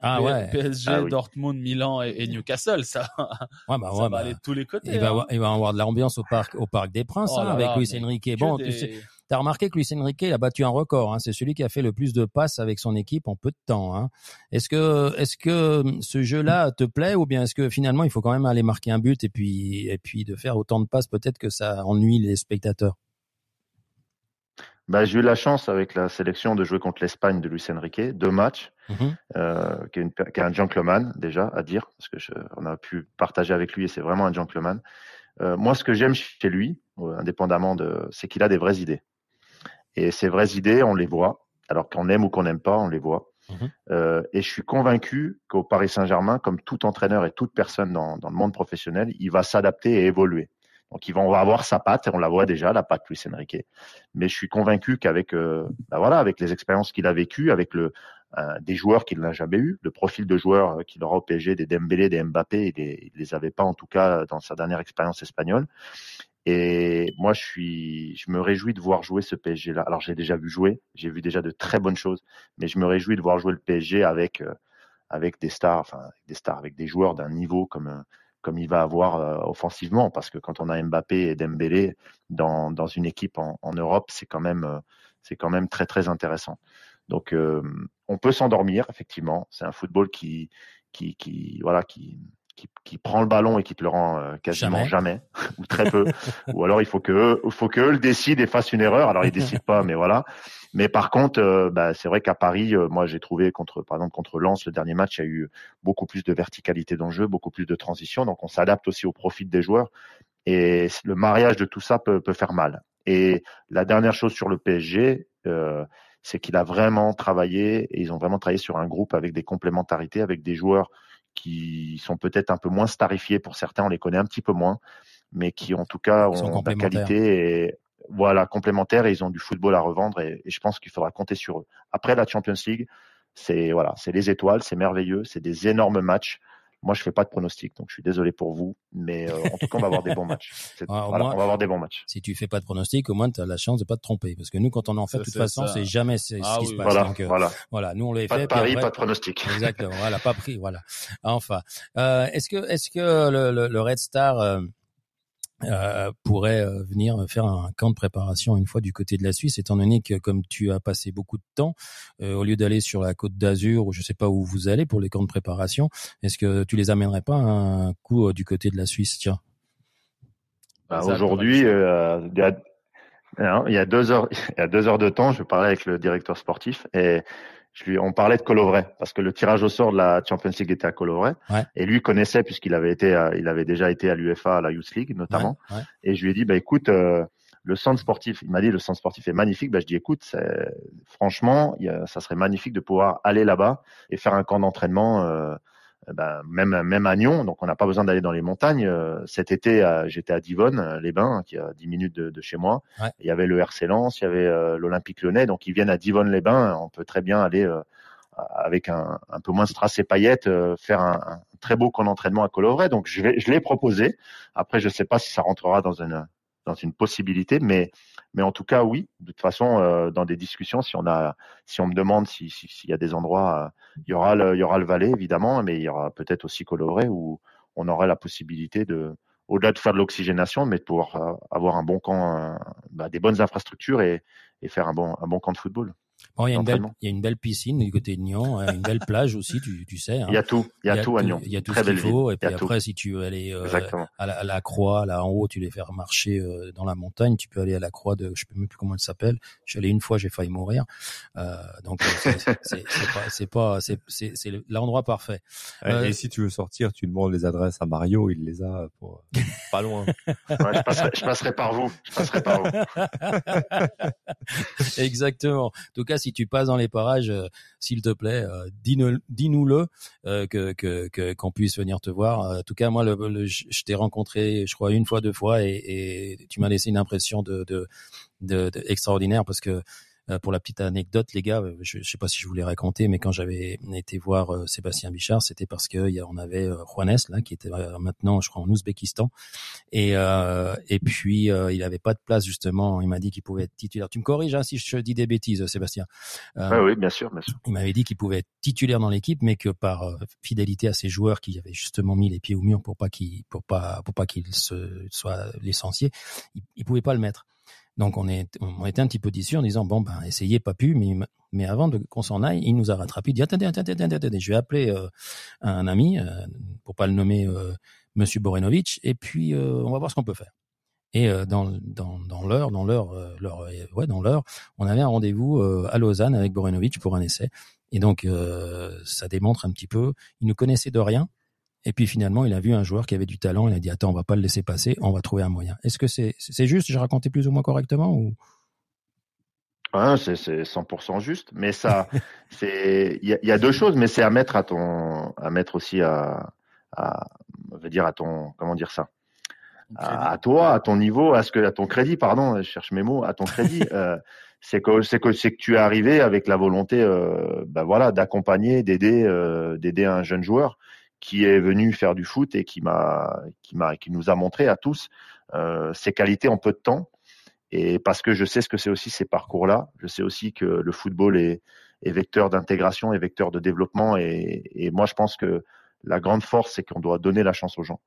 Ah P- ouais. PSG, Ah oui. Dortmund, Milan et, et Newcastle, ça, Ouais, bah, ça ouais, va bah, aller de tous les côtés. il va, hein. avoir, il va avoir de l'ambiance au parc, au parc des Princes Oh hein, là avec là, Luis Enrique. que Bon, des- tu sais, T'as remarqué que Luis Enrique il a battu un record. Hein. C'est celui qui a fait le plus de passes avec son équipe en peu de temps. Hein. Est-ce que est-ce que ce jeu-là te plaît ou bien est-ce que finalement il faut quand même aller marquer un but et puis et puis de faire autant de passes peut-être que ça ennuie les spectateurs? Bah, j'ai eu la chance avec la sélection de jouer contre l'Espagne de Luis Enrique, deux matchs, Mhm. euh, qui, est une- qui est un gentleman déjà à dire, parce que je- on a pu partager avec lui et c'est vraiment un gentleman. Euh, moi, ce que j'aime chez lui, euh, indépendamment de, c'est qu'il a des vraies idées. Et ces vraies idées, on les voit. Alors qu'on aime ou qu'on n'aime pas, on les voit. Mhm. Euh, et je suis convaincu qu'au Paris Saint-Germain, comme tout entraîneur et toute personne dans, dans le monde professionnel, il va s'adapter et évoluer. Donc, il va, on va avoir sa patte, et on la voit déjà, la patte Luis Enrique. Mais je suis convaincu qu'avec, euh, bah voilà, avec les expériences qu'il a vécues, avec le, euh, des joueurs qu'il n'a jamais eu, le profil de joueurs euh, qu'il aura au PSG, des Dembélé, des Mbappé, il les, il les avait pas en tout cas dans sa dernière expérience espagnole. Et moi, je suis, je me réjouis de voir jouer ce PSG-là. Alors, j'ai déjà vu jouer, j'ai vu déjà de très bonnes choses, mais je me réjouis de voir jouer le PSG avec, euh, avec des stars, enfin, des stars, avec des joueurs d'un niveau comme, euh, comme il va avoir euh, offensivement, parce que quand on a Mbappé et Dembélé dans, dans une équipe en, en Europe, c'est quand même, euh, c'est quand même très très intéressant. Donc, euh, on peut s'endormir effectivement. C'est un football qui, qui, qui, voilà, qui, qui, qui prend le ballon et qui te le rend euh, quasiment jamais, ou très peu. ou alors il faut que eux, il faut que eux le décident et fassent une erreur. Alors ils décident pas, mais voilà. Mais par contre, euh, bah, c'est vrai qu'à Paris, euh, moi j'ai trouvé contre, par exemple contre Lens, le dernier match, il y a eu beaucoup plus de verticalité dans le jeu, beaucoup plus de transition. Donc on s'adapte aussi au profil des joueurs. Et le mariage de tout ça peut, peut faire mal. Et la dernière chose sur le PSG, euh, c'est qu'il a vraiment travaillé et ils ont vraiment travaillé sur un groupe avec des complémentarités, avec des joueurs qui sont peut-être un peu moins starifiés pour certains, on les connaît un petit peu moins, mais qui en tout cas ont de la qualité et voilà complémentaires et ils ont du football à revendre et, et je pense qu'il faudra compter sur eux. Après la Champions League, c'est voilà, c'est les étoiles, c'est merveilleux, c'est des énormes matchs. Moi, je fais pas de pronostic, donc je suis désolé pour vous, mais euh, en tout cas, on va avoir des bons matchs. Voilà, moins- on va avoir des bons matchs. Si tu fais pas de pronostic, au moins tu as la chance de pas te tromper. Parce que nous, quand on en fait, de toute façon, c'est jamais c'est Ah ce qui oui, se passe. Voilà, Donc, euh, voilà. voilà, nous on les Pas fait. de puis pari, après- pas de pronostic. Exactement. Voilà, pas pris. Voilà. Enfin, euh, est-ce que est-ce que le, le, le Red Star euh, pourrait euh, venir faire un camp de préparation une fois du côté de la Suisse, étant donné que comme tu as passé beaucoup de temps, euh, au lieu d'aller sur la côte d'Azur ou je sais pas où vous allez pour les camps de préparation, est-ce que tu les amènerais pas un coup euh, du côté de la Suisse, tiens. Bah, Aujourd'hui, euh, il y a- non, il y a deux heures, il y a deux heures de temps, je parlais avec le directeur sportif et je lui, on parlait de Colovray parce que le tirage au sort de la Champions League était à Colovray Ouais. et lui connaissait puisqu'il avait été, à- il avait déjà été à l'UFA, à la Youth League notamment. Ouais, ouais. Et je lui ai dit, bah écoute, euh, le centre sportif, il m'a dit le centre sportif est magnifique. Bah je dis, écoute, franchement, il y a- ça serait magnifique de pouvoir aller là-bas et faire un camp d'entraînement. Euh, bah, même même à Nyon, donc on n'a pas besoin d'aller dans les montagnes. Euh, cet été, euh, j'étais à Divonne, euh, les Bains, hein, qui est à 10 minutes de, de chez moi. Ouais. Il y avait le RC Lens, il y avait euh, l'Olympique Lyonnais, donc ils viennent à Divonne les Bains. On peut très bien aller euh, avec un, un peu moins de strass et paillettes, euh, faire un, un très beau camp d'entraînement à Colovray. Donc je vais, je l'ai proposé. Après, je sais pas si ça rentrera dans une dans une possibilité, mais mais en tout cas oui. De toute façon, euh, dans des discussions, si on a, si on me demande si si- s'il y a des endroits, euh, il y aura le il y aura le Valais évidemment, mais il y aura peut-être aussi Colovray où on aurait la possibilité de au-delà de faire de l'oxygénation, mais de pouvoir euh, avoir un bon camp, bah, des bonnes infrastructures et, et faire un bon un bon camp de football. Bon, il y a une belle, il y a une belle piscine du côté de Nyon, euh, une belle plage aussi, tu, tu sais. hein. Il y a tout, il y a, tout à Nyon. Il y a tout Très ce qu'il faut. Et puis tout. après, si tu veux aller euh, à, la, à la croix, là en haut, tu les faire marcher euh, dans la montagne. Tu peux aller à la croix de, je sais même plus comment elle s'appelle. Je suis allé une fois, j'ai failli mourir. Euh, donc euh, c'est pas, c'est pas, c'est c'est c'est le- l'endroit parfait. Euh, Et si tu veux sortir, tu demandes les adresses à Mario, il les a pour pas loin. Ouais, je, passerai, je passerai par vous. Je passerai par vous. Exactement. En tout cas, si tu passes dans les parages, euh, s'il te plaît, euh, dis-nous- dis-nous-le euh, que qu'on puisse venir te voir. En tout cas, moi, je t'ai rencontré, je crois une fois, deux fois, et, tu m'as laissé une impression de, de, de, extraordinaire parce que pour la petite anecdote, les gars, euh, je, je sais pas si je vous l'ai raconté, mais quand j'avais été voir euh, Sébastien Bichard, c'était parce que il y a- on avait euh, Juanes là qui était euh, maintenant, je crois, en Ouzbékistan, et euh, et puis euh, il avait pas de place justement. Il m'a dit qu'il pouvait être titulaire. Tu me corriges hein, si je dis des bêtises, Sébastien. Euh, Ouais, oui, bien sûr, bien sûr. il m'avait dit qu'il pouvait être titulaire dans l'équipe, mais que par euh, fidélité à ses joueurs qui avaient justement mis les pieds au mur pour pas qu'il pour pas pour pas qu'il se soit licencié, il, il pouvait pas le mettre. Donc on, est, on était un petit peu déçus en disant bon ben essayez pas pu, mais avant de qu'on s'en aille, il nous a rattrapé. Il dit attendez attendez attendez je vais appeler euh, un ami euh, pour pas le nommer euh, Monsieur Borenovic et puis euh, on va voir ce qu'on peut faire. Et dans dans dans l'heure dans l'heure on avait un rendez-vous à Lausanne avec Borenovic pour un essai. Et donc ça démontre un petit peu, il ne connaissait de rien. Et puis finalement, il a vu un joueur qui avait du talent. Il a dit attends, on va pas le laisser passer, on va trouver un moyen. Est-ce que c'est c'est juste J'ai raconté plus ou moins correctement ou? Ouais, c'est c'est 100% juste, mais ça, c'est il y a, il y a deux choses, mais c'est à mettre à ton, à mettre aussi à, à, on veut dire à ton, comment dire ça, à, à toi, à ton niveau, à ce que, à ton crédit, pardon, je cherche mes mots, à ton crédit. euh, c'est que c'est que c'est que tu es arrivé avec la volonté, euh, ben voilà, d'accompagner, d'aider, euh, d'aider un jeune joueur qui est venu faire du foot et qui m'a, qui m'a, qui nous a montré à tous euh, ses qualités en peu de temps. Et parce que je sais ce que c'est aussi ces parcours-là, je sais aussi que le football est, est vecteur d'intégration et vecteur de développement. Et, et moi, je pense que la grande force, c'est qu'on doit donner la chance aux gens.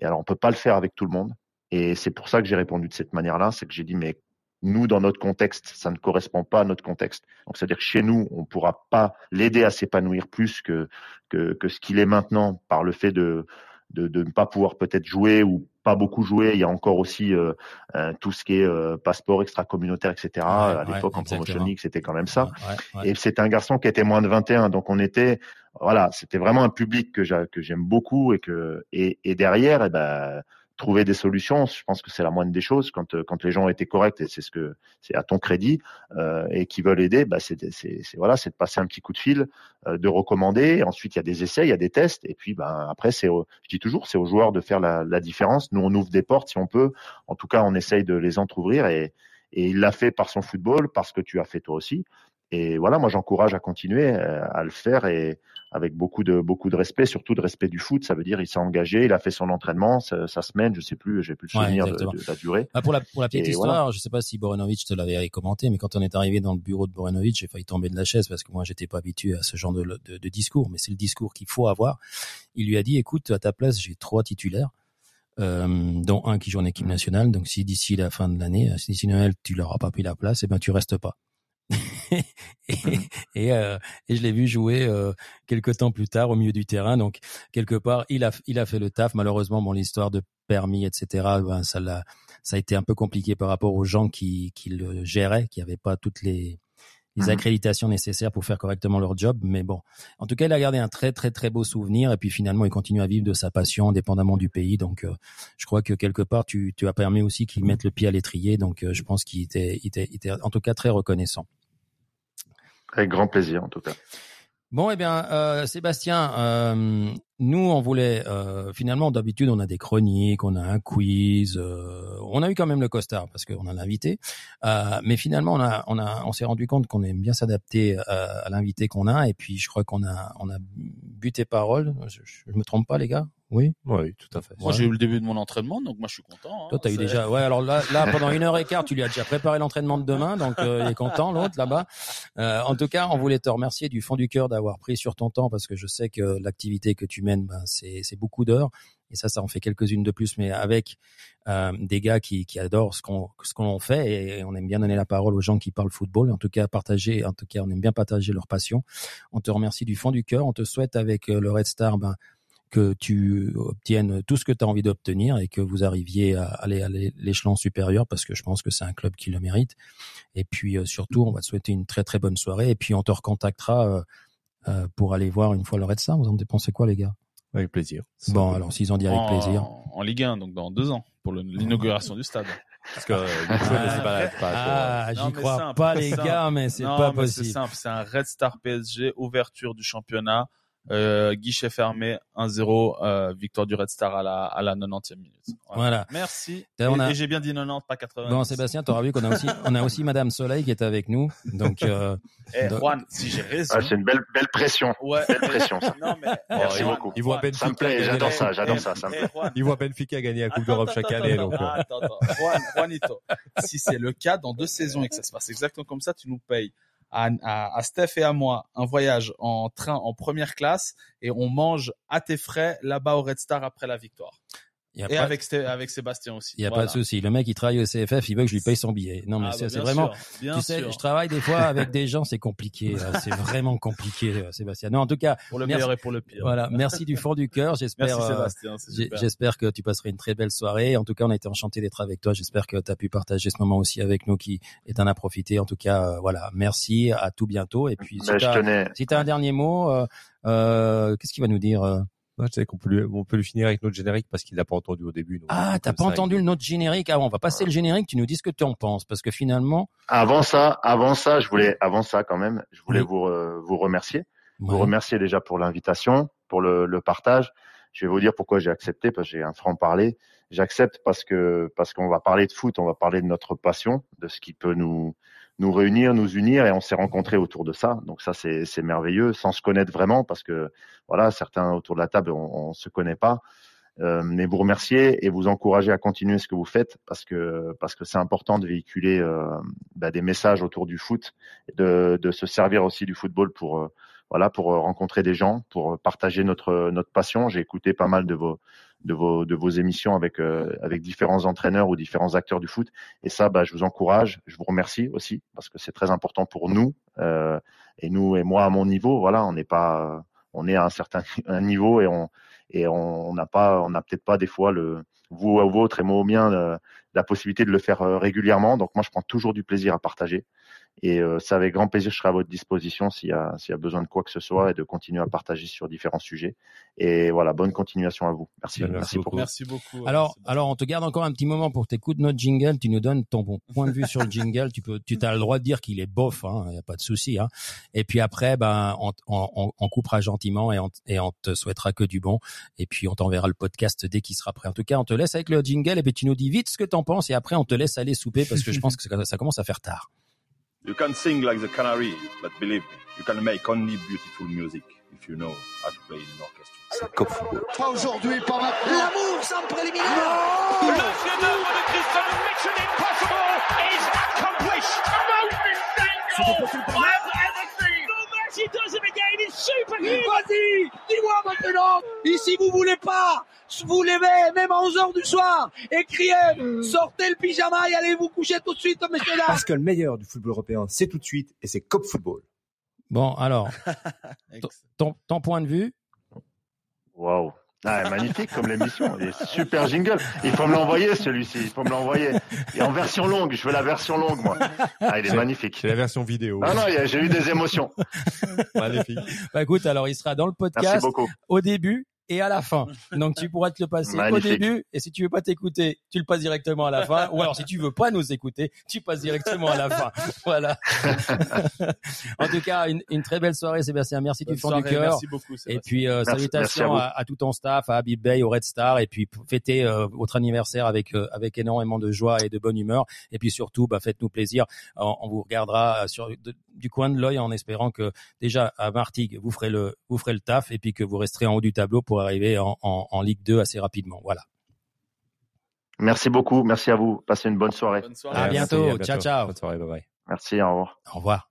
Et alors, on peut pas le faire avec tout le monde. Et c'est pour ça que j'ai répondu de cette manière-là, c'est que j'ai dit, mais nous, dans notre contexte, ça ne correspond pas à notre contexte. Donc, c'est-à-dire que chez nous, on ne pourra pas l'aider à s'épanouir plus que, que, que ce qu'il est maintenant par le fait de, de, de ne pas pouvoir peut-être jouer ou pas beaucoup jouer. Il y a encore aussi euh, euh, tout ce qui est euh, passeport extra-communautaire, etc. Ouais, à ouais, l'époque, en. Promotion League, c'était quand même ça. Ouais. Et c'est un garçon qui était moins de 21, donc on était, voilà, c'était vraiment un public que j'aime beaucoup et que et, et derrière, eh ben, trouver des solutions, je pense que c'est la moindre des choses quand euh, quand les gens été corrects et c'est ce que c'est à ton crédit euh, et qui veulent aider, bah c'est c'est c'est- voilà, c'est de passer un petit coup de fil, euh, de recommander. Ensuite, il y a des essais, il y a des tests et puis ben après c'est, je dis toujours, c'est aux joueurs de faire la, la différence. Nous, on ouvre des portes si on peut. En tout cas, on essaye de les entrouvrir et et il l'a fait par son football, parce que tu as fait toi aussi. Et voilà, moi j'encourage à continuer euh, à le faire et avec beaucoup de beaucoup de respect, surtout de respect du foot. Ça veut dire il s'est engagé, il a fait son entraînement, sa, sa semaine, je sais plus, j'ai plus le Ouais, souvenir de, exactement. de la durée. Ah, pour la pour la petite Et histoire, voilà. je sais pas si Borenovic te l'avait commenté, mais quand on est arrivé dans le bureau de Borenovic, j'ai failli tomber de la chaise parce que moi j'étais pas habitué à ce genre de, de, de discours, mais c'est le discours qu'il faut avoir. Il lui a dit écoute, à ta place, j'ai trois titulaires. Euh, dont un qui joue en équipe nationale. Donc, si d'ici la fin de l'année, si d'ici Noël, tu leur as pas pris la place, eh ben, tu restes pas. et, et, euh, et je l'ai vu jouer euh, quelques temps plus tard au milieu du terrain. Donc quelque part, il a il a fait le taf. Malheureusement, bon l'histoire de permis, etc. Ben ça l'a ça a été un peu compliqué par rapport aux gens qui qui le géraient, qui n'avaient pas toutes les les Mhm. accréditations nécessaires pour faire correctement leur job. Mais bon, en tout cas, il a gardé un très très très beau souvenir et puis finalement, il continue à vivre de sa passion, indépendamment du pays. Donc, euh, je crois que quelque part, tu tu as permis aussi qu'il mette le pied à l'étrier. Donc, euh, je pense qu'il était, il était il était en tout cas très reconnaissant. Avec grand plaisir en tout cas. Bon, eh bien, euh, Sébastien, euh, nous, on voulait, euh, finalement, d'habitude, on a des chroniques, on a un quiz, euh, on a eu quand même le costard parce qu'on a l'invité, euh, mais finalement, on a, on a, on s'est rendu compte qu'on aime bien s'adapter euh, à l'invité qu'on a, et puis je crois qu'on a, on a buté parole. Je, je me trompe pas, les gars? Oui. Oui, tout à fait. Moi, j'ai eu le début de mon entraînement, donc moi, je suis content. hein. Toi, t'as eu déjà, ouais. Alors là, là, pendant une heure et quart, tu lui as déjà préparé l'entraînement de demain, donc euh, il est content, l'autre là-bas. Euh, en tout cas, on voulait te remercier du fond du cœur d'avoir pris sur ton temps, parce que je sais que l'activité que tu mènes, ben, c'est, c'est beaucoup d'heures, et ça, ça en fait quelques-unes de plus, mais avec euh, des gars qui, qui adorent ce qu'on, ce qu'on fait, et on aime bien donner la parole aux gens qui parlent football. En tout cas, partager, en tout cas, on aime bien partager leur passion. On te remercie du fond du cœur. On te souhaite avec euh, le Red Star, ben, que tu obtiennes tout ce que tu as envie d'obtenir et que vous arriviez à aller à l'é- l'échelon supérieur parce que je pense que c'est un club qui le mérite. Et puis euh, surtout, on va te souhaiter une très très bonne soirée et puis on te recontactera euh, euh, pour aller voir une fois le Red Star. Vous en dépensez quoi les gars? Avec plaisir. Bon, alors s'ils ont dit avec en, plaisir. En Ligue 1, donc dans deux ans, pour l'inauguration du stade. Parce que euh, pas. Ah, Non, j'y mais crois simple, pas c'est les simple. gars, mais c'est Non, pas mais C'est possible. simple, c'est un Red Star PSG, ouverture du championnat, euh, guichet fermé, 1-0, euh, victoire du Red Star à la, à la 90e minute. Voilà. Merci. Et a- j'ai bien dit 90, pas 80. Bon Sébastien, tu auras vu qu'on a aussi on a aussi Madame Soleil qui est avec nous. Donc euh, Eh, donc- Juan, si j'ai raison. Ah, c'est une belle belle pression. ouais, Belle pression ça. Non, mais, Merci Juan, beaucoup. Il voit Juan, Ça me Benfica plaît, gagner j'adore la- ça, j'adore ça, ça me eh, plaît. Juan, Il voit Benfica gagner la Coupe d'Europe chaque attends, année. attends, Donc, euh, attends, attends. Juan, Juanito, si c'est le cas dans deux saisons et que ça se passe exactement comme ça, tu nous payes à, à, Steph et à moi un voyage en train en première classe et on mange à tes frais là-bas au Red Star après la victoire. Il y a Et pas- avec, Sté- avec Sébastien aussi. Il y a Voilà. pas de souci. Le mec, il travaille au CFF, il veut que je lui paye son billet. Non, mais Ah, c'est bah, c'est vraiment, sûr, bien tu sais, sûr. je travaille des fois avec des gens, c'est compliqué. C'est vraiment compliqué, euh, Sébastien. Non, en tout cas, Pour le merci- meilleur et pour le pire. voilà. Merci du fond du cœur. J'espère, Merci euh, j'espère que tu passeras une très belle soirée. En tout cas, on a été enchanté d'être avec toi. J'espère que tu as pu partager ce moment aussi avec nous qui est en a profité. En tout cas, euh, voilà. Merci. À tout bientôt. Et puis, si je t'as tenais. si t'as un dernier mot, euh, euh, qu'est-ce qu'il va nous dire Non, je sais qu'on peut lui, on peut lui finir avec notre générique parce qu'il l'a pas entendu au début. donc, Ah, t'as pas ça, entendu le notre générique? Ah, on va passer le générique. Tu nous dis ce que tu en penses, parce que finalement, Avant ça, avant ça, je voulais, avant ça quand même, je voulais Oui. vous euh, vous remercier. Vous remercier déjà pour l'invitation, pour le, le partage. Je vais vous dire pourquoi j'ai accepté, parce que j'ai un franc parler. J'accepte parce que parce qu'on va parler de foot, on va parler de notre passion, de ce qui peut nous nous réunir, nous unir, et on s'est rencontrés autour de ça. Donc ça, c'est merveilleux, sans se connaître vraiment, parce que voilà, certains autour de la table, on, on se connaît pas. Euh, mais vous remercier et vous encourager à continuer ce que vous faites parce que parce que c'est important de véhiculer euh, bah, des messages autour du foot, de, de se servir aussi du football pour euh, voilà pour euh, rencontrer des gens, pour partager notre notre passion. J'ai écouté pas mal de vos de vos de vos émissions avec euh, avec différents entraîneurs ou différents acteurs du foot et ça bah je vous encourage, je vous remercie aussi parce que c'est très important pour nous euh, et nous et moi à mon niveau, voilà, on n'est pas on est à un certain un niveau et on et on n'a pas on n'a peut-être pas des fois le vous au vôtre et moi au mien euh, la possibilité de le faire euh, régulièrement. Donc moi je prends toujours du plaisir à partager et euh, c'est avec grand plaisir que je serai à votre disposition s'il y a s'il y a besoin de quoi que ce soit et de continuer à partager sur différents sujets. Et voilà, bonne continuation à vous. Merci, Merci merci, beaucoup. pour Merci beaucoup. Alors, Sébastien. alors, on te garde encore un petit moment pour t'écouter notre jingle. Tu nous donnes ton bon point de vue sur le jingle. Tu peux, tu as le droit de dire qu'il est bof, hein, y a pas de souci. Hein. Et puis après, ben, on, on, on- on coupera gentiment et on, et on te souhaitera que du bon. Et puis on t'enverra le podcast dès qu'il sera prêt. En tout cas, on te laisse avec le jingle et puis tu nous dis vite ce que t'en penses et après on te laisse aller souper parce que je pense que ça- ça commence à faire tard. You can sing like the canary, but believe me, you can make only beautiful music if you know how to play in an orchestra. C'est Cop Football. Pas aujourd'hui, pas maintenant. L'amour sans préliminaire. Oh. Le chef-d'œuvre de Cristiano Mission Impossible is accomplished. The most Messi does it again. It's superhuman. Vas-y, dis-moi maintenant. Ici, vous voulez pas vous levez, même à 11 heures du soir, et criez, sortez le pyjama et allez vous coucher tout de suite, messieurs dames. Parce que le meilleur du football européen, c'est tout de suite et c'est Cop Football. Bon, alors, ton, ton point de vue? Waouh. Ah, magnifique comme l'émission. Il est super jingle. Il faut me l'envoyer celui-ci. Il faut me l'envoyer. Et en version longue. Je veux la version longue, moi. Ah, il est magnifique. C'est la version vidéo. Non, non, j'ai eu des émotions. Magnifique. Bah écoute, alors il sera dans le Merci podcast beaucoup. au début et à la fin. Donc tu pourras te le passer au début et si tu veux pas t'écouter, tu le passes directement à la fin. Ou alors si tu veux pas nous écouter, tu passes directement à la fin. Voilà. en tout cas, une, une très belle soirée, Sébastien. Merci Bonne du fond soirée, du cœur. Merci beaucoup. Et Sébastien. puis euh, Merci- salutations merci à, à tout ton staff, à Habib Bey, au Red Star, et puis fêtez euh, votre anniversaire avec euh, avec énormément de joie et de bonne humeur. Et puis surtout, bah, faites-nous plaisir. On, on vous regardera euh, sur de- du coin de l'œil en espérant que déjà à Martigues vous ferez le vous ferez le taf et puis que vous resterez en haut du tableau pour arriver en, en, en Ligue 2 assez rapidement. Voilà. Merci beaucoup. Merci à vous. Passez une bonne soirée. Bonne soirée. À Merci, bientôt. Ciao, ciao. Bonne soirée, bye bye. Merci. Au revoir. Au revoir.